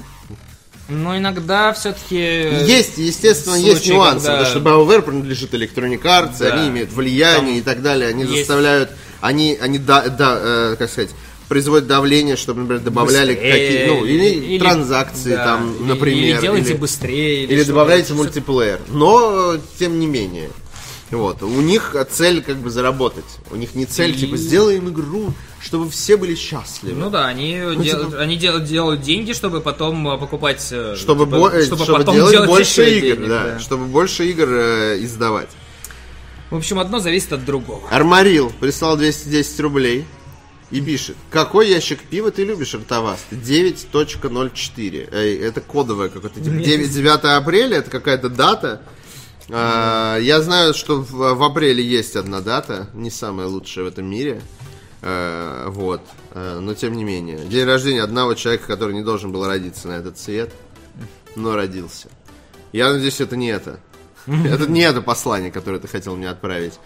Но иногда все-таки... Есть, естественно, есть случаи, нюансы, когда- потому что BioWare принадлежит Electronic Arts, Да. они имеют влияние и так далее, они есть- заставляют, они, они да, да, э, как сказать, производят давление, чтобы, например, добавляли быстрее, какие, ну, или, транзакции да, там, или- например, Или делайте или- быстрее. или что-то. добавляете мультиплеер. Но, тем не менее. Вот. У них цель как бы заработать. У них не цель, И- типа, сделаем игру, чтобы все были счастливы. Ну да, они, дел- типа- они дел- делают деньги, чтобы потом э, покупать... э, чтобы, типа, бо- э, чтобы чтобы потом делать делать больше игр, денег, да, да. чтобы больше игр э, издавать. В общем, одно зависит от другого. Армарил прислал 210 рублей и пишет, какой ящик пива ты любишь, Артаваст? 9.04. Эй, это кодовое какое-то. Типа 9, 9 апреля, это какая-то дата. А, я знаю, что в, в апреле есть одна дата, не самая лучшая в этом мире. А, вот. А, но тем не менее. День рождения одного человека, который не должен был родиться на этот свет, но родился. Я надеюсь, это не это. Это не это послание, которое ты хотел мне отправить.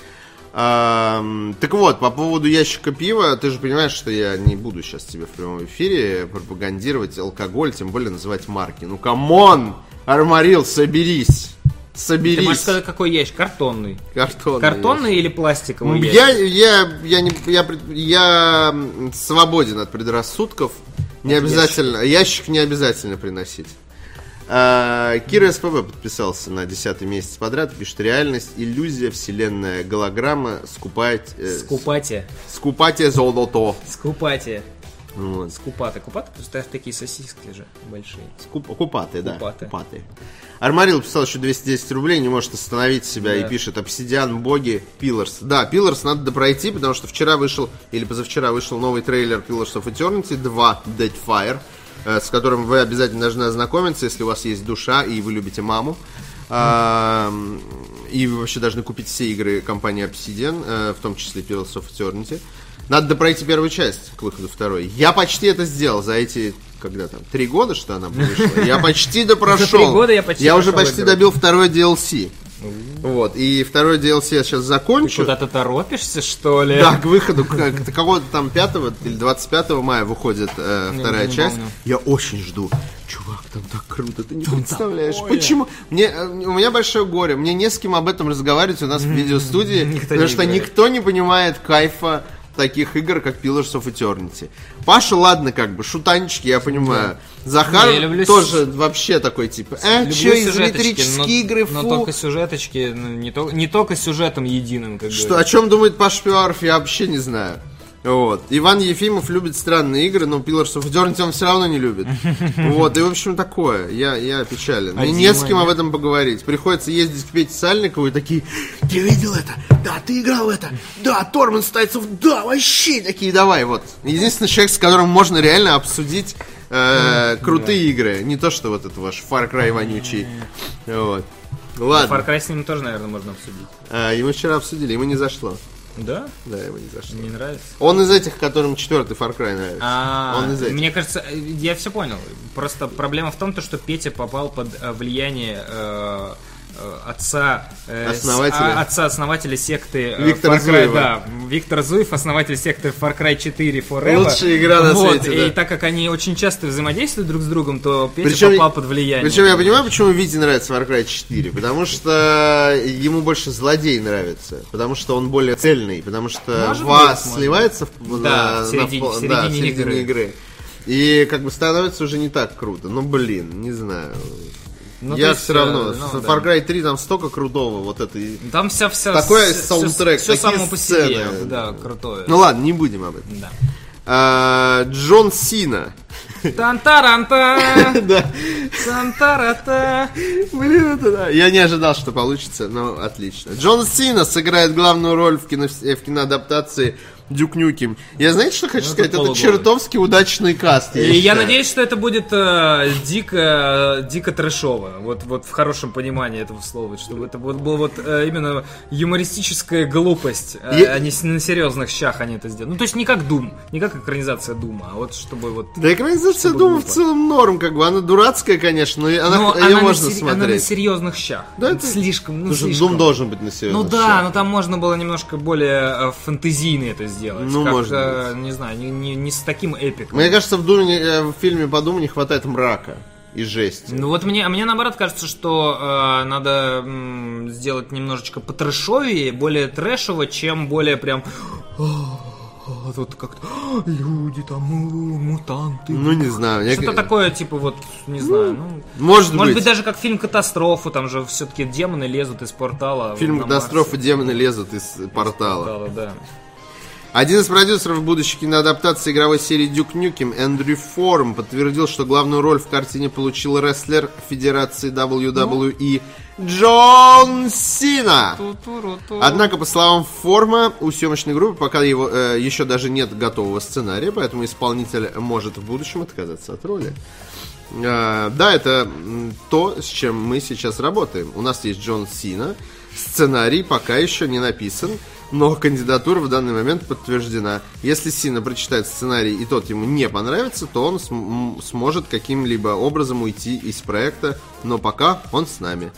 Так вот, по поводу ящика пива, ты же понимаешь, что я не буду сейчас тебе в прямом эфире пропагандировать алкоголь, тем более называть марки. Ну, come on! Армарил, соберись! Ты Соберись! можешь сказать, какой ящик? Картонный. Картонный Картонный или пластиковый ящик? я, я, я, не, я, я свободен от предрассудков. Не обязательно, ящик не обязательно приносить. А, Кира СПБ подписался на 10 месяц подряд. Пишет, реальность, иллюзия, вселенная, голограмма, скупать, э, Скупате. скупате золото. Скупате. Вот. Скупаты. Купаты, представь, такие сосиски же большие. Скуп- Купаты, да. Купаты. Купаты. Армарил писал еще 210 рублей, не может остановить себя и Да. пишет Обсидиан, боги, Пилларс. Да, Пилларс надо допройти, потому что вчера вышел, или позавчера вышел новый трейлер Pillars of Eternity 2 Deadfire, э, с которым вы обязательно должны ознакомиться, если у вас есть душа и вы любите маму. А, и вы вообще должны купить все игры компании Obsidian, э, в том числе Pillars of Eternity. Надо допройти первую часть к выходу второй. Я почти это сделал за эти, когда там, три года, что она вышла. Я почти допрошел. За три года я почти Я уже почти игру. добил второй DLC. Вот, и второй DLC я сейчас закончу. Куда-то торопишься, что ли? Да, к выходу, к, какого-то там 5 или 25 мая выходит э, вторая не часть. помню. Я очень жду. Чувак, там так круто, ты не представляешь. Почему? Мне, э, у меня большое горе. Мне не с кем об этом разговаривать у нас в видеостудии, потому что никто не понимает кайфа таких игр, как Pillars of Eternity. Паша, ладно, как бы, шутанчики, я понимаю. Захар Не, я люблю тоже вообще такой, типа, э, Люблю чё, изометрические но, игры, но фу. только сюжеточки, ну, не, то- не только сюжетом единым, как Что, о говорится. чем думает Паш Пиваров, я вообще не знаю. Вот. Иван Ефимов любит странные игры, но Pillars of Eternity он все равно не любит. Вот, и в общем такое. Я, я опечален. А не с кем об этом поговорить. Приходится ездить к Пете Сальникову и такие, ты видел это? Да, ты играл в это? Да, Торман Стайцев, да, вообще такие, давай, вот. Единственный человек, с которым можно реально обсудить э, крутые игры. Не то, что вот это ваш Far Cry вонючий. Вот. Ладно. Far Cry с ним тоже, наверное, можно обсудить. А, Ему вчера обсудили, ему не зашло. Да? Да, ему не зашло. Не нравится? Он из этих, которым четвертый Far Cry нравится. А, Он из этих. мне кажется, э, я все понял. Просто проблема в том, то, что Петя попал под э, влияние э, отца э, Основателя. а, отца основателя секты э, Виктора Far Cry, Зуева. да, Виктор Зуев, основатель секты Far Cry 4 Forever. Лучшая игра на Вот, свете, И да. так как они очень часто взаимодействуют друг с другом, то Петя Причем- попал под влияние. Причем я понимаю, почему Вите нравится Far Cry 4. Потому что ему больше злодей нравится. Потому что он более цельный. Потому что Может вас быть, может сливается Да, на- в середине- на в середине да, в середине игры. игры. И как бы становится уже не так круто. Ну блин, не знаю. Ну, я есть, все равно. э, ну. Far Cry 3 там столько крутого. Вот это. Там вся, вся Такой саундтрек, все, такие само по себе, да, крутое. Ну ладно, не будем об этом. да. А, Джон Сина. Тан-таранта, Да. тан-тарата. Блин, это да. Я не ожидал, что получится, но отлично. Джон Сина сыграет главную роль в, кино, в киноадаптации Дюк Нюкем. Я знаете, что хочу Ну, сказать? это Это полуголый. чертовски удачный каст. И я считаю. надеюсь, что это будет э, дико, дико трэшово. Вот, вот в хорошем понимании этого слова. Чтобы это вот была вот э, именно юмористическая глупость. э, Я- А не с- на серьезных щах они это сделали. Ну, то есть не как Дум, не как экранизация Дума, а вот чтобы вот... Да экранизация Дума в целом норм, как бы. Она дурацкая, конечно, но она, Но ее она, можно на, сери- она на смотреть. серьезных щах. Да, это- слишком, ну, слишком. Дум должен быть на серьезном Ну да, но там можно было немножко более э, фэнтезийно это сделать. Ну, как, может э, не знаю, не, не- не с таким эпиком. Мне кажется, в, Думе, э, в фильме по Думу не хватает мрака и жести. Ну вот мне, мне наоборот кажется, что э, надо м, сделать немножечко потрэшовее, более трэшево, чем более прям... «А, Тут как-то «А, люди там, у, мутанты. Ну, не знаю. Что-то такое, типа, вот, не знаю, ну... Может, Может быть. быть, даже как фильм «Катастрофу», там же все-таки демоны лезут из портала. Фильм «Катастрофа. Демоны лезут из портала». Портала, да. Один из продюсеров будущей киноадаптации игровой серии Дюк Нюкем, Эндрю Форм, подтвердил, что главную роль в картине получил рестлер Федерации WWE Джон Сина. Однако, по словам Форма, у съемочной группы пока его, э, еще даже нет готового сценария, поэтому исполнитель может в будущем отказаться от роли. Э, да, это то, с чем мы сейчас работаем. У нас есть Джон Сина. Сценарий пока еще не написан, но кандидатура в данный момент подтверждена. Если Сина прочитает сценарий и тот ему не понравится, то он см- сможет каким-либо образом уйти из проекта, но пока он с нами.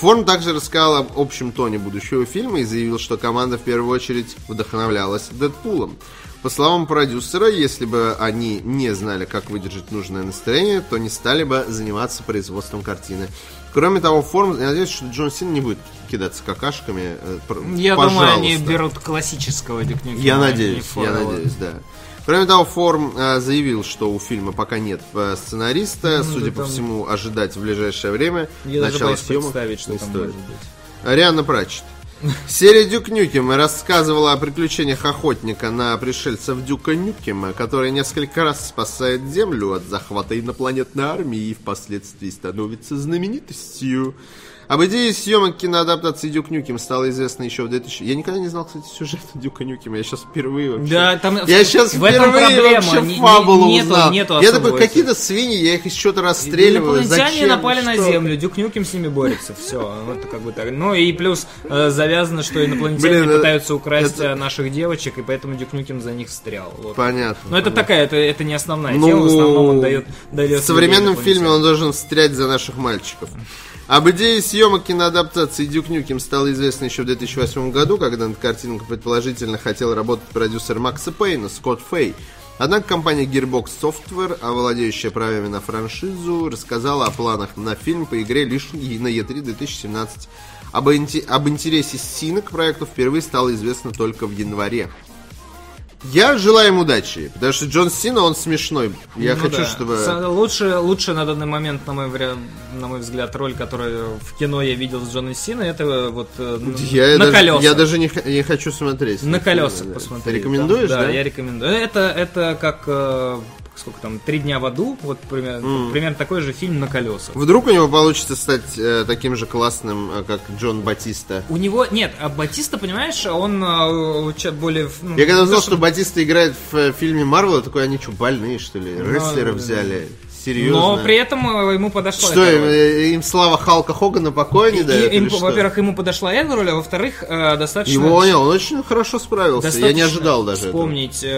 Форм также рассказал об общем тоне будущего фильма и заявил, что команда в первую очередь вдохновлялась Дэдпулом. По словам продюсера, если бы они не знали, как выдержать нужное настроение, то не стали бы заниматься производством картины. Кроме того, Форм, я надеюсь, что Джон Син не будет кидаться какашками. э, Я думаю, они пожалуйста. берут классического Дюк Я надеюсь, я надеюсь, да. Кроме того, Форм э, заявил, что у фильма пока нет э, сценариста. Ну, Судя да по там- всему, ожидать в ближайшее время Я боюсь съемок что не стоит. может быть. Серия Дюк Нюкема рассказывала о приключениях охотника на пришельцев Дюка Нюкема, который несколько раз спасает Землю от захвата инопланетной армии и впоследствии становится знаменитостью. Об идее съемок киноадаптации Дюк Нюкем стало известно еще в 2000... Я никогда не знал, кстати, сюжет Дюка Нюкема. Я сейчас впервые вообще... Да, там Я сейчас в этом впервые вообще Не- не- фабулу нету, узнал. нету я такой, какие-то свиньи, я их из чего-то расстреливаю. Инопланетяне напали на Что? Землю, Дюк Нюкем с ними борется, все, вот как бы так. Ну и плюс э, завязано, что инопланетяне Блин, пытаются украсть это- э, наших девочек, и поэтому Дюк Нюкем за них встрял. Вот. Понятно. Но это такая, это, это не основная Ну, тема, в основном он дает, дает В современном фильме он должен встрять за наших мальчиков. Об идее съемок киноадаптации Дюк Нюкем стало известно еще в 2008 году, когда над картинкой предположительно хотел работать продюсер Макса Пейна, Скотт Фей. Однако компания Gearbox Software, овладеющая правами на франшизу, рассказала о планах на фильм по игре лишь на E3 2017. Об, инте- об интересе Сина к проекту впервые стало известно только в январе. Я желаю им удачи, потому что Джон Сина, он смешной. Я Ну хочу, да. чтобы... Лучше, лучше на данный момент, на мой, на мой взгляд, роль, которую в кино я видел с Джоном Синой, это вот э, Я, на даже, колесах. я даже не, не хочу смотреть. На фильм, колесах да. посмотреть. Ты рекомендуешь, да? Да, я рекомендую. Это, это как, э, сколько там, «Три дня в аду», вот примерно, примерно такой же фильм на колесах. Вдруг у него получится стать э, таким же классным, э, как Джон Батиста. У него, нет, а Батиста, понимаешь, он э, более... ну, Я когда узнал, то, что Батиста играет в э, фильме Марвел, такой, они что, больные, что ли? Рестлеров взяли? Серьезно? Но при этом э, ему подошла Что, им, э, им слава Халка Хогана покоя не И- дает? им, во-первых, ему подошла эта роль, а во-вторых, э, достаточно... Его, не, он очень хорошо справился. Я не достаточно ожидал даже вспомнить э,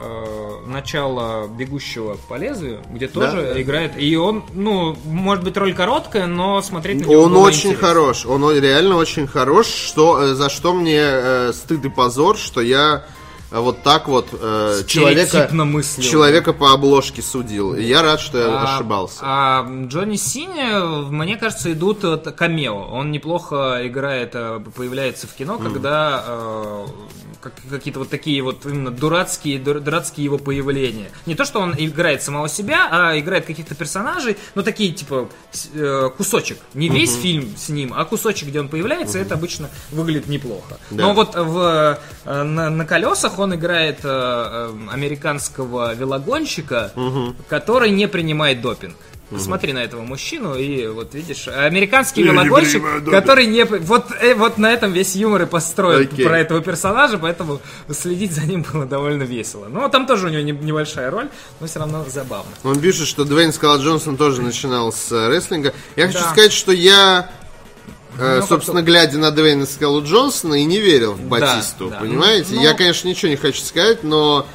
э, начало «Бегущего по лезвию», где тоже Да. играет... И он, ну, может быть, роль короткая, но смотреть на него Он очень интересно. хорош, он реально очень хорош, что, за что мне э, стыд и позор, что я вот так вот э, человека, мыслил. человека по обложке судил. И я рад, что я А- ошибался. А Джонни Сине, мне кажется, идут от камео. Он неплохо играет, э, появляется в кино, когда э, как- какие-то вот такие вот именно дурацкие, дур- дурацкие его появления. Не то, что он играет самого себя, а играет каких-то персонажей, но такие типа э, кусочек. Не весь фильм с ним, а кусочек, где он появляется, это обычно выглядит неплохо. Да. Но вот в, э, на, на колесах он играет э, американского велогонщика, который не принимает допинг. Посмотри на этого мужчину и вот видишь, американский Я не который не... Вот, э, вот на этом весь юмор и построен Окей. про этого персонажа, поэтому следить за ним было довольно весело. Ну, там тоже у него не- небольшая роль, но все равно забавно. Он пишет, что Дуэйн Скала Джонсон тоже начинал с э, рестлинга. Я хочу Да. сказать, что я, Ну, собственно, глядя на Дуэйна Скалу Джонсона, и не верил в Батисту, да. понимаете? Ну, Я, конечно, ничего не хочу сказать, но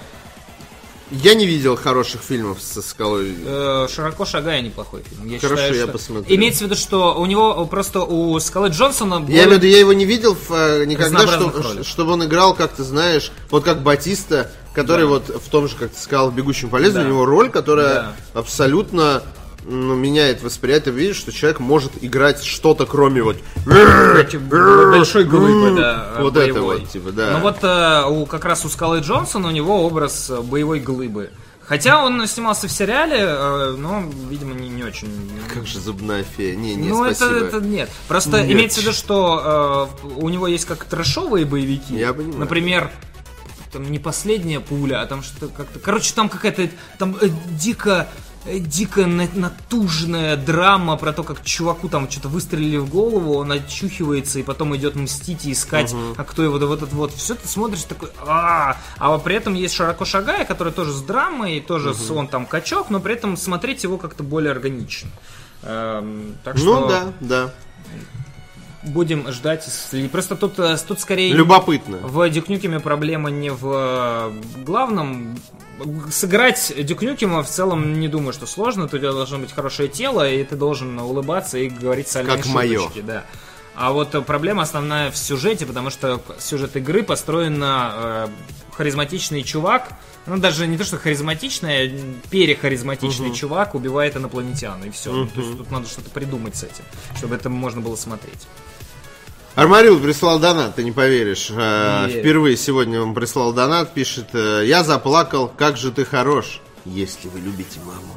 я не видел хороших фильмов со Скалой. Э, Широко шагая неплохой фильм. Я Хорошо, считаю, я что- посмотрю. Имеется в виду, что у него просто у Скалы Джонсона... Я более- имею в виду, я его не видел в, э, никогда, что- чтобы он играл, как ты знаешь, вот как Батиста, который вот в том же, как ты сказал, в «Бегущем по лезвию», Да. у него роль, которая Да. абсолютно ну, меняет восприятие, видишь, что человек может играть что-то, кроме вот... Большой глыбы, да, Вот это боевой. вот, типа, да. Ну вот э, у, как раз у Скалы Джонсона у него образ э, боевой глыбы. Хотя он снимался в сериале, э, но, видимо, не, не очень. Как же зубная фея? Не, не, ну, это, спасибо. это нет. Просто Нет. имеется в виду, что э, у него есть как трэшовые боевики. Я понимаю. Например, там не последняя пуля, а там что-то как-то. Короче, там какая-то там э, дико дико на- натужная драма про то, как чуваку там что-то выстрелили в голову, он очухивается и потом идет мстить и искать, а кто его да вот это вот. Все ты смотришь такой, а а при этом есть широко шагая, который тоже с драмой, тоже с- он там качок, но при этом смотреть его как-то более органично. Эм, так что Ну, да, да. будем ждать. Просто тут, э, тут скорее Любопытно. в Дюкнюкеме проблема не в э, главном. Сыграть Дюкнюкема в целом не думаю, что сложно. У тебя должно быть хорошее тело, и ты должен улыбаться и говорить сальные Как шуточки, Да. А вот проблема основная в сюжете, потому что сюжет игры построен на э, харизматичный чувак, ну даже не то, что харизматичный, а перехаризматичный чувак убивает инопланетян, и все. то есть тут надо что-то придумать с этим, чтобы это можно было смотреть. Армарил прислал донат, ты не поверишь. Э, Не верю. Впервые сегодня он прислал донат, пишет, э, я заплакал, как же ты хорош, если вы любите маму.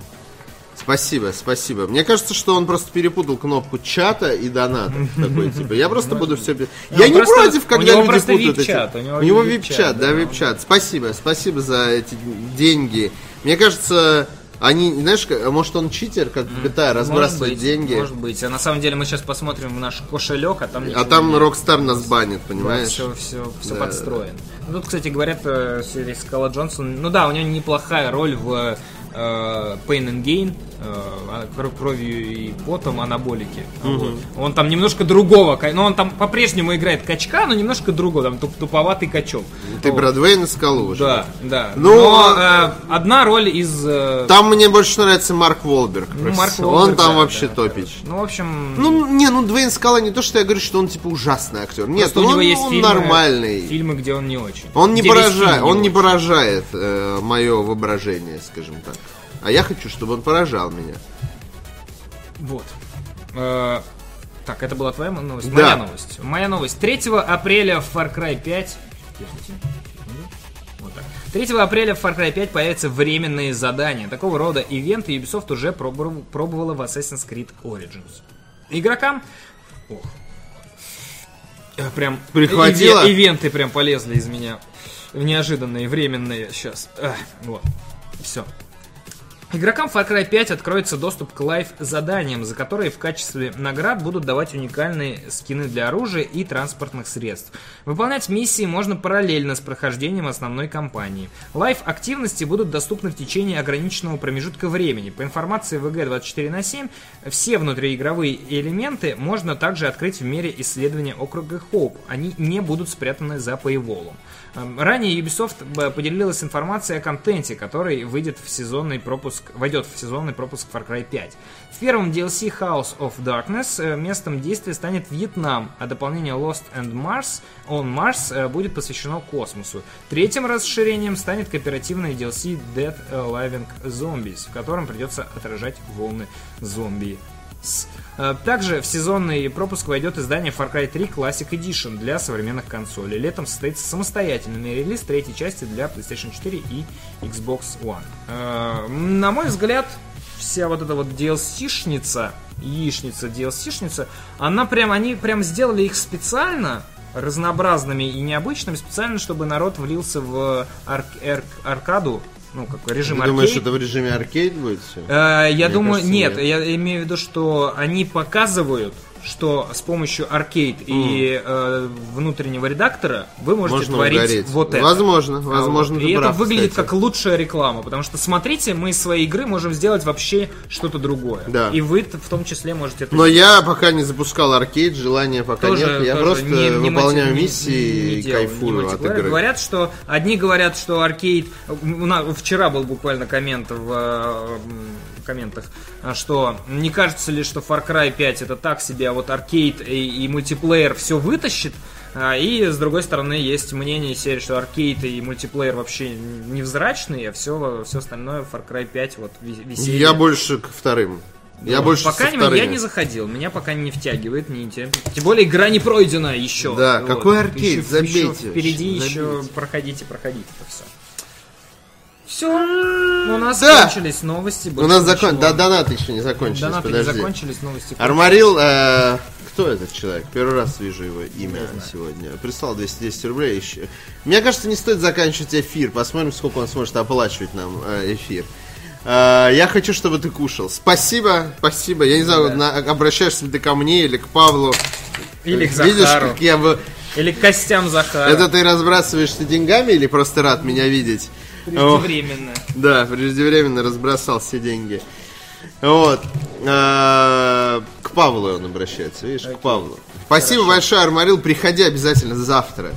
Спасибо, спасибо. Мне кажется, что он просто перепутал кнопку чата и доната. Такой, типа, я просто буду все... Я не против, когда люди путают эти- у него У него VIP-чат, VIP-чат, да. VIP-чат. Спасибо, спасибо за эти деньги. Мне кажется, они, знаешь, как- может он читер, как в GTA, разбрасывает быть, деньги. Может быть. А на самом деле мы сейчас посмотрим в наш кошелек, а там А там нет. Rockstar нас банит, понимаешь? все, все, все Да. подстроено. Ну, Тут, кстати, говорят, э, серии Скала Джонсон, ну да, у него неплохая роль в э, Pain and Gain, кровью и потом анаболики. Вот. Он там немножко другого, но он там по-прежнему играет качка, но немножко другого, там туп- туповатый качок. Ты Вот. Бродвей на скалу уже. Да, да. Ну, но э, одна роль из... э, Там мне больше нравится Марк Волберг. ну, Марк он Уолберг, там да, вообще да, топич. короче. Ну, в общем... Ну, не, ну Двейн Скала не то, что я говорю, что он типа ужасный актер. Нет, просто у он, него есть он фильмы, нормальный. фильмы, где он не очень. Он не поражает, он не поражает мое воображение, скажем так. А я хочу, чтобы он поражал меня. Вот. Э, Так, это была твоя новость? Да. Моя новость. Моя новость. 3 апреля Far Cry 5. Подождите, секунду. Вот так. 3 апреля в Far Cry 5 появятся временные задания. Такого рода ивенты Ubisoft уже пробовала, пробовала в Assassin's Creed Origins. Игрокам... Ох. Прям Прихватило? иве- ивенты прям полезли из меня. В неожиданные, временные. Сейчас. вот. Все. Игрокам Far Cry 5 откроется доступ к лайв-заданиям, за которые в качестве наград будут давать уникальные скины для оружия и транспортных средств. Выполнять миссии можно параллельно с прохождением основной кампании. Лайв-активности будут доступны в течение ограниченного промежутка времени. По информации ВГ 24 на 7, все внутриигровые элементы можно также открыть в мере исследования округа Хоуп. Они не будут спрятаны за paywall. Эм, Ранее Ubisoft э, поделилась информацией о контенте, который выйдет в сезонный пропуск, войдет в сезонный пропуск Far Cry 5. В первом DLC House of Darkness э, местом действия станет Вьетнам, а дополнение Lost and Mars on Mars э, будет посвящено космосу. Третьим расширением станет кооперативное DLC Dead Living Zombies, в котором придется отражать волны зомби. Э, Также в сезонный пропуск войдет издание Far Cry 3 Classic Edition для современных консолей. Летом состоится самостоятельный релиз третьей части для PlayStation 4 и Xbox One. Э, На мой взгляд, вся вот эта вот DLC-шница, яичница, DLC-шница, она прям, они прям сделали их специально разнообразными и необычными, специально, чтобы народ влился в ар- ар- аркаду, ну, как режим Ты думаешь, аркейд. это в режиме аркейд будет все? Э, Я Мне думаю, кажется, нет, нет. я имею в виду, что они показывают, что с помощью аркейд и э, внутреннего редактора вы можете Можно творить угореть. вот это. Возможно, А возможно, вот. И это прав, выглядит кстати. как лучшая реклама, потому что смотрите, мы из своей игры можем сделать вообще что-то другое. Да. И вы в том числе можете это Но я пока не запускал аркейд, желания пока тоже- нет. Я тоже просто не- не выполняю не- миссии не и делал, не кайфую от мультиплеер. игры. Говорят, что одни говорят, что аркейд. вчера был буквально коммент в э, комментах, а, что не кажется ли, что Far Cry 5 это так себе, а вот аркейд и, и мультиплеер все вытащит. А, И с другой стороны есть мнение серии, что аркейд и мультиплеер вообще невзрачные, а все, все остальное Far Cry 5 вот ве- веселье. Я больше к вторым. Я Ну, больше пока не- я не заходил, меня пока не втягивает, не интересно. Тем более игра не пройдена еще. Да, какой аркейд? Еще- Забейте еще впереди вообще, еще забейте. проходите, проходите это все. Все, у нас Да. закончились новости. У нас закон... да, донаты еще не закончились, Донаты не подожди. закончились, новости. Армарил, э, кто этот человек? Первый раз вижу его имя сегодня. Прислал 210 рублей еще. Мне кажется, не стоит заканчивать эфир. Посмотрим, сколько он сможет оплачивать нам э, эфир. Э, я хочу, чтобы ты кушал. Спасибо, спасибо. Я не знаю, Да. на- обращаешься ли ты ко мне или к Павлу. Или к Видишь, Захару. как я бы... Или к костям Захара. Это ты разбрасываешься деньгами или просто рад меня видеть? Преждевременно. Да, преждевременно разбросал все деньги. Вот. А, К Павлу он обращается, видишь, к Павлу. Спасибо большое, Армарил. Приходи обязательно завтра.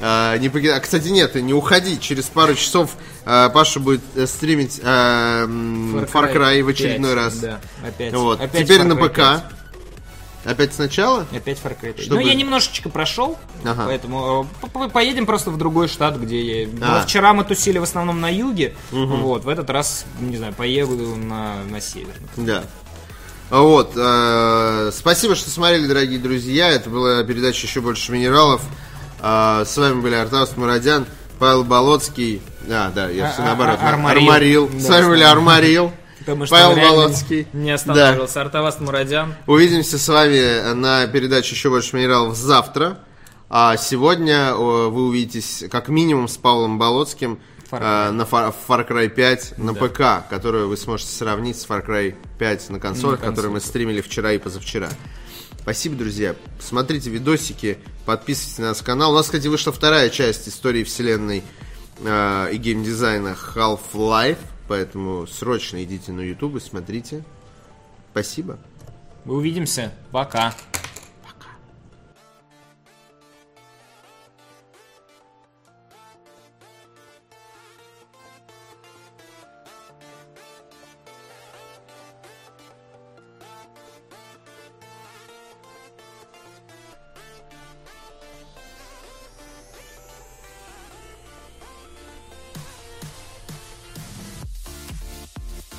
А, Не покидай- а, Кстати, нет, не уходи. Через пару часов а, Паша будет э, стримить а, м, Far Cry в очередной 5, раз. Да, опять. Вот. Опять Теперь Far на Cry ПК. 5. Опять сначала? Опять Far Cry 5. Чтобы- Ну, я немножечко прошел, Ага. поэтому э, по- по- поедем просто в другой штат, где я... А. Ну, вчера мы тусили в основном на юге, вот, в этот раз, не знаю, поеду на, на север. Да. Вот. э, спасибо, что смотрели, дорогие друзья. Это была передача «Еще больше минералов». Э, с вами были Артаус Мурадян, Павел Болоцкий. А, да, я все А- наоборот. а- Армарил. С Да, вами были Армарил. Потому что Павел Болоцкий. Не останавливался. Артавас Мурадян. Увидимся с вами на передаче «Еще больше минералов» завтра. А сегодня вы увидитесь как минимум с Павлом Болоцким Far э, на Far, Far Cry 5 на ПК, которую вы сможете сравнить с Far Cry 5 на консолях, На которую мы стримили вчера и позавчера. Спасибо, друзья. Смотрите видосики, подписывайтесь на наш канал. У нас, кстати, вышла вторая часть истории вселенной э, и геймдизайна Half-Life, поэтому срочно идите на YouTube и смотрите. Спасибо. Увидимся. Пока.